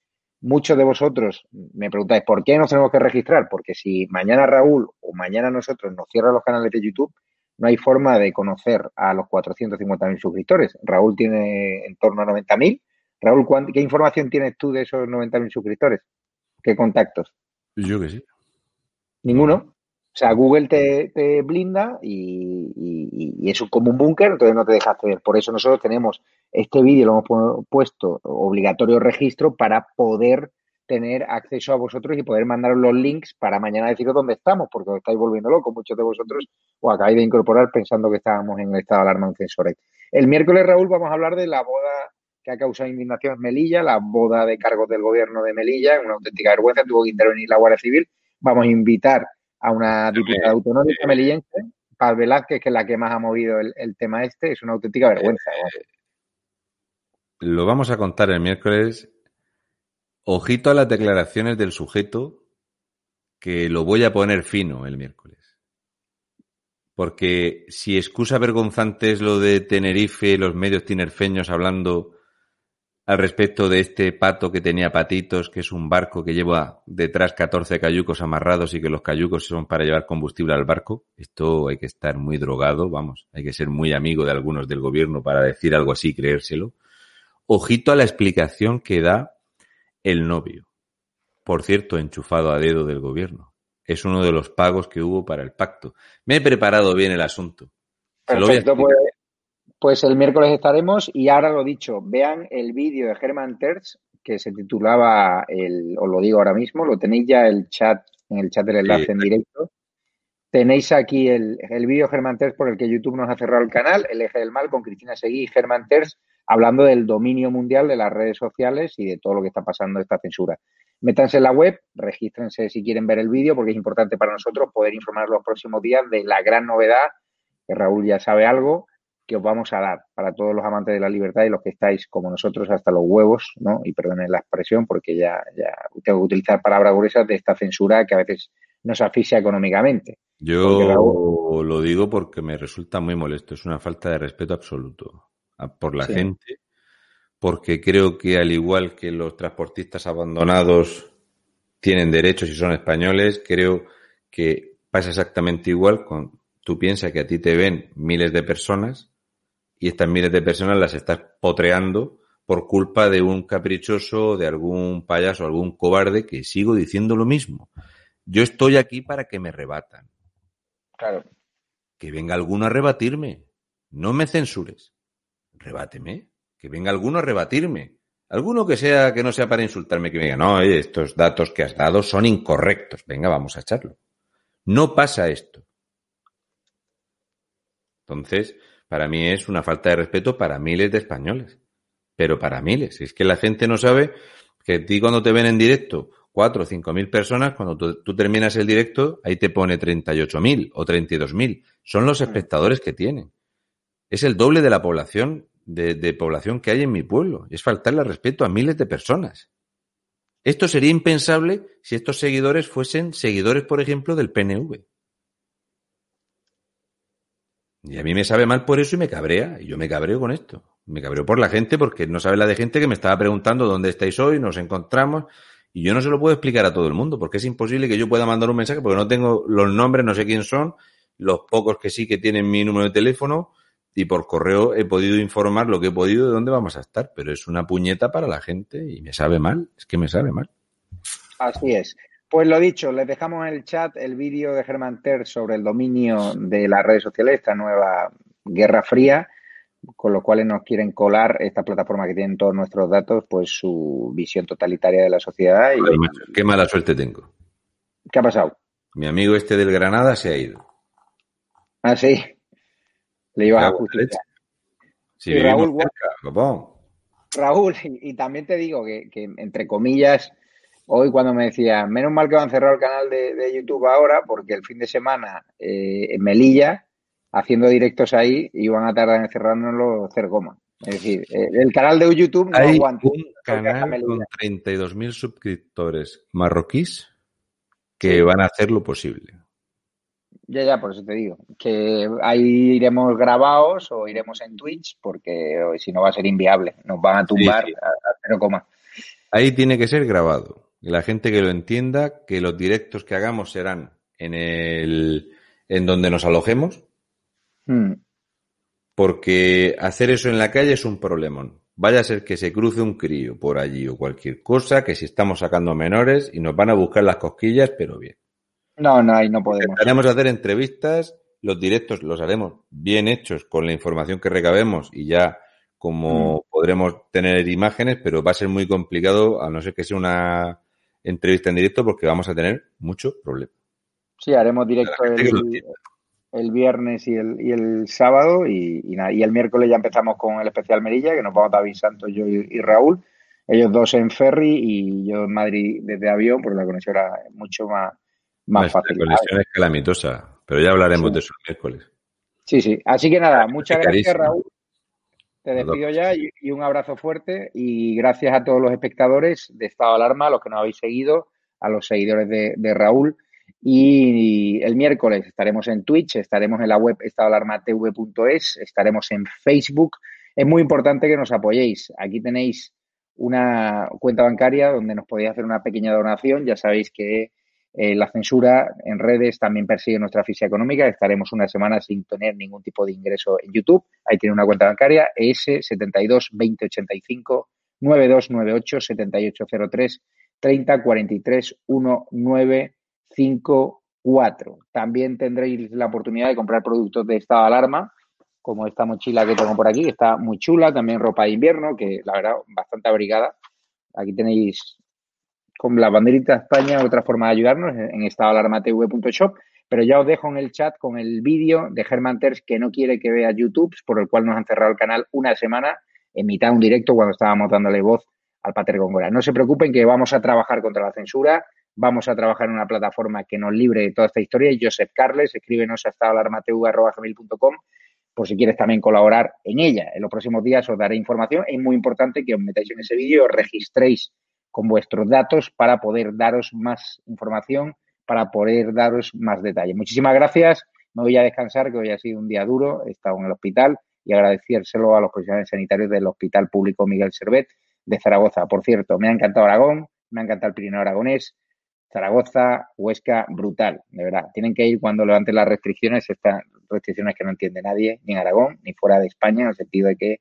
muchos de vosotros me preguntáis, ¿por qué nos tenemos que registrar? Porque si mañana Raúl o mañana nosotros nos cierran los canales de YouTube, no hay forma de conocer a los 450.000 suscriptores. Raúl tiene en torno a 90.000. Raúl, ¿qué información tienes tú de esos 90.000 suscriptores? ¿Qué contactos? Yo que sí. Ninguno. O sea, Google te, blinda y, y, es como un búnker, entonces no te deja acceder. Por eso nosotros tenemos este vídeo, lo hemos puesto obligatorio registro para poder tener acceso a vosotros y poder mandaros los links para mañana deciros dónde estamos, porque os estáis volviendo locos muchos de vosotros o acabáis de incorporar pensando que estábamos en el estado de alarma en El miércoles, Raúl, vamos a hablar de la boda que ha causado indignación en Melilla, la boda de cargos del gobierno de Melilla, una auténtica vergüenza, tuvo que intervenir la Guardia Civil vamos a invitar a una diputada autonómica melillense, Paz Velázquez, que es la que más ha movido el, tema este. Es una auténtica vergüenza. Eh, lo vamos a contar el miércoles. Ojito a las declaraciones del sujeto, que lo voy a poner fino el miércoles. Porque si excusa vergonzante es lo de Tenerife, los medios tinerfeños hablando al respecto de este pato que tenía patitos, que es un barco que lleva detrás 14 cayucos amarrados y que los cayucos son para llevar combustible al barco. Esto hay que estar muy drogado, vamos, hay que ser muy amigo de algunos del gobierno para decir algo así y creérselo. Ojito a la explicación que da el novio. Por cierto, enchufado a dedo del gobierno. Es uno de los pagos que hubo para el pacto. Me he preparado bien el asunto. Perfecto, pues, pues el miércoles estaremos y ahora lo dicho, vean el vídeo de Germán Terz que se titulaba, el, os lo digo ahora mismo, lo tenéis ya el chat, en el chat del enlace en directo. Tenéis aquí el, el vídeo Germán Terz por el que YouTube nos ha cerrado el canal, El Eje del Mal, con Cristina Seguí y Germán Terz, hablando del dominio mundial de las redes sociales y de todo lo que está pasando esta censura. Métanse en la web, regístrense si quieren ver el vídeo, porque es importante para nosotros poder informar los próximos días de la gran novedad, que Raúl ya sabe algo, que os vamos a dar para todos los amantes de la libertad y los que estáis como nosotros hasta los huevos, ¿no? Y perdonen la expresión porque ya, ya tengo que utilizar palabras gruesas de esta censura que a veces nos asfixia económicamente. Yo lo digo porque me resulta muy molesto, es una falta de respeto absoluto por la gente, porque creo que al igual que los transportistas abandonados tienen derechos y son españoles, creo que pasa exactamente igual con tú piensas que a ti te ven miles de personas y estas miles de personas las estás potreando por culpa de un caprichoso, de algún payaso, algún cobarde, que sigo diciendo lo mismo. Yo estoy aquí para que me rebatan. Claro. Que venga alguno a rebatirme. No me censures. Rebáteme. Que venga alguno a rebatirme. Alguno que sea, que no sea para insultarme, que me diga, no, estos datos que has dado son incorrectos. Venga, vamos a echarlo. No pasa esto. Entonces, para mí es una falta de respeto para miles de españoles. Pero para miles. Es que la gente no sabe que a ti cuando te ven en directo cuatro o cinco mil personas, cuando tú, terminas el directo, ahí te pone 38 mil o 32 mil. Son los espectadores que tienen. Es el doble de la población, de, de población que hay en mi pueblo. Es faltarle respeto a miles de personas. Esto sería impensable si estos seguidores fuesen seguidores, por ejemplo, del PNV. Y a mí me sabe mal por eso y me cabrea. Y yo me cabreo con esto. Me cabreo por la gente porque no sabe la de gente que me estaba preguntando dónde estáis hoy, nos encontramos. Y yo no se lo puedo explicar a todo el mundo porque es imposible que yo pueda mandar un mensaje porque no tengo los nombres, no sé quién son, los pocos que sí que tienen mi número de teléfono y por correo he podido informar lo que he podido de dónde vamos a estar. Pero es una puñeta para la gente y me sabe mal. Es que me sabe mal. Así es. Pues lo dicho, les dejamos en el chat el vídeo de Germán Ter sobre el dominio de las redes sociales, esta nueva guerra fría, con lo cual nos quieren colar esta plataforma que tienen todos nuestros datos, pues su visión totalitaria de la sociedad. Y... qué mala suerte tengo. ¿Qué ha pasado? Mi amigo este del Granada se ha ido. Ah, sí. Le iba a. Sí, Raúl, Raúl, y, también te digo que entre comillas, hoy cuando me decía, menos mal que van a cerrar el canal de, YouTube ahora, porque el fin de semana eh, en Melilla, haciendo directos ahí, iban a tardar en cerrárnoslo hacer goma. Es decir, eh, el canal de YouTube no Hay aguanta. un canal con 32.000 suscriptores marroquíes que van a hacer lo posible. Ya, ya, por eso te digo. Que ahí iremos grabados o iremos en Twitch, porque si no va a ser inviable. Nos van a tumbar a, a cero coma. Ahí tiene que ser grabado la gente que lo entienda, que los directos que hagamos serán en el en donde nos alojemos. Hmm. Porque hacer eso en la calle es un problemón. Vaya a ser que se cruce un crío por allí o cualquier cosa, que si estamos sacando menores y nos van a buscar las cosquillas, pero bien. No, no, ahí no podemos. Haremos hacer entrevistas, los directos los haremos bien hechos con la información que recabemos y ya como hmm. podremos tener imágenes, pero va a ser muy complicado, a no ser que sea una entrevista en directo porque vamos a tener mucho problema. Sí, haremos directo el, viernes y el, y el sábado y, y, el miércoles ya empezamos con el especial Merilla, que nos vamos David Santos, yo y, Raúl. Ellos dos en ferry y yo en Madrid desde avión, porque la conexión era mucho más, más fácil. La conexión es calamitosa, pero ya hablaremos de eso el miércoles. Sí, sí. Así que nada, muchas gracias, Raúl. Te despido ya y, un abrazo fuerte y gracias a todos los espectadores de Estado de Alarma, a los que nos habéis seguido, a los seguidores de, Raúl. Y el miércoles estaremos en Twitch, estaremos en la web estadoalarmatv.es, estaremos en Facebook. Es muy importante que nos apoyéis. Aquí tenéis una cuenta bancaria donde nos podéis hacer una pequeña donación. Ya sabéis que eh, la censura en redes también persigue nuestra ficha económica. Estaremos una semana sin tener ningún tipo de ingreso en YouTube. Ahí tiene una cuenta bancaria, ES 72 2085 9298 7803 30 43 1954. También tendréis la oportunidad de comprar productos de estado de alarma, como esta mochila que tengo por aquí, que está muy chula. También ropa de invierno, que la verdad, bastante abrigada. Aquí tenéis con la banderita de España otra forma de ayudarnos en estadoalarmatv.shop. Pero ya os dejo en el chat con el vídeo de Germán Terz que no quiere que vea YouTube, por el cual nos han cerrado el canal una semana en mitad de un directo cuando estábamos dándole voz al Pater Góngora. No se preocupen que vamos a trabajar contra la censura, vamos a trabajar en una plataforma que nos libre de toda esta historia. Joseph Carles, escríbenos a estadoalarmatv.com por si quieres también colaborar en ella. En los próximos días os daré información. Es muy importante que os metáis en ese vídeo os registréis con vuestros datos para poder daros más información, para poder daros más detalles. Muchísimas gracias. Me voy a descansar, que hoy ha sido un día duro. He estado en el hospital y agradecérselo a los profesionales sanitarios del Hospital Público Miguel Servet de Zaragoza. Por cierto, me ha encantado Aragón, me ha encantado el Pirineo Aragonés, Zaragoza, Huesca, brutal, de verdad. Tienen que ir cuando levanten las restricciones, estas restricciones que no entiende nadie, ni en Aragón, ni fuera de España, en el sentido de que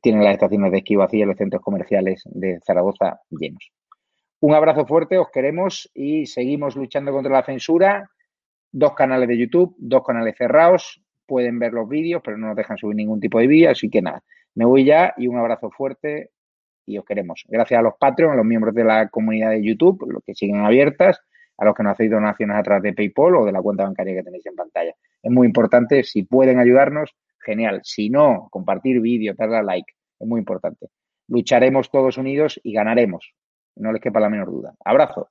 tienen las estaciones de esquí vacías y los centros comerciales de Zaragoza llenos. Un abrazo fuerte, os queremos y seguimos luchando contra la censura. Dos canales de YouTube, dos canales cerrados, pueden ver los vídeos, pero no nos dejan subir ningún tipo de vídeo, así que nada, me voy ya y un abrazo fuerte y os queremos. Gracias a los Patreon, a los miembros de la comunidad de YouTube, los que siguen abiertas, a los que nos hacéis donaciones a través de PayPal o de la cuenta bancaria que tenéis en pantalla. Es muy importante, si pueden ayudarnos, genial. Si no, compartir vídeo, darle a like. Es muy importante. Lucharemos todos unidos y ganaremos. No les quepa la menor duda. Abrazo.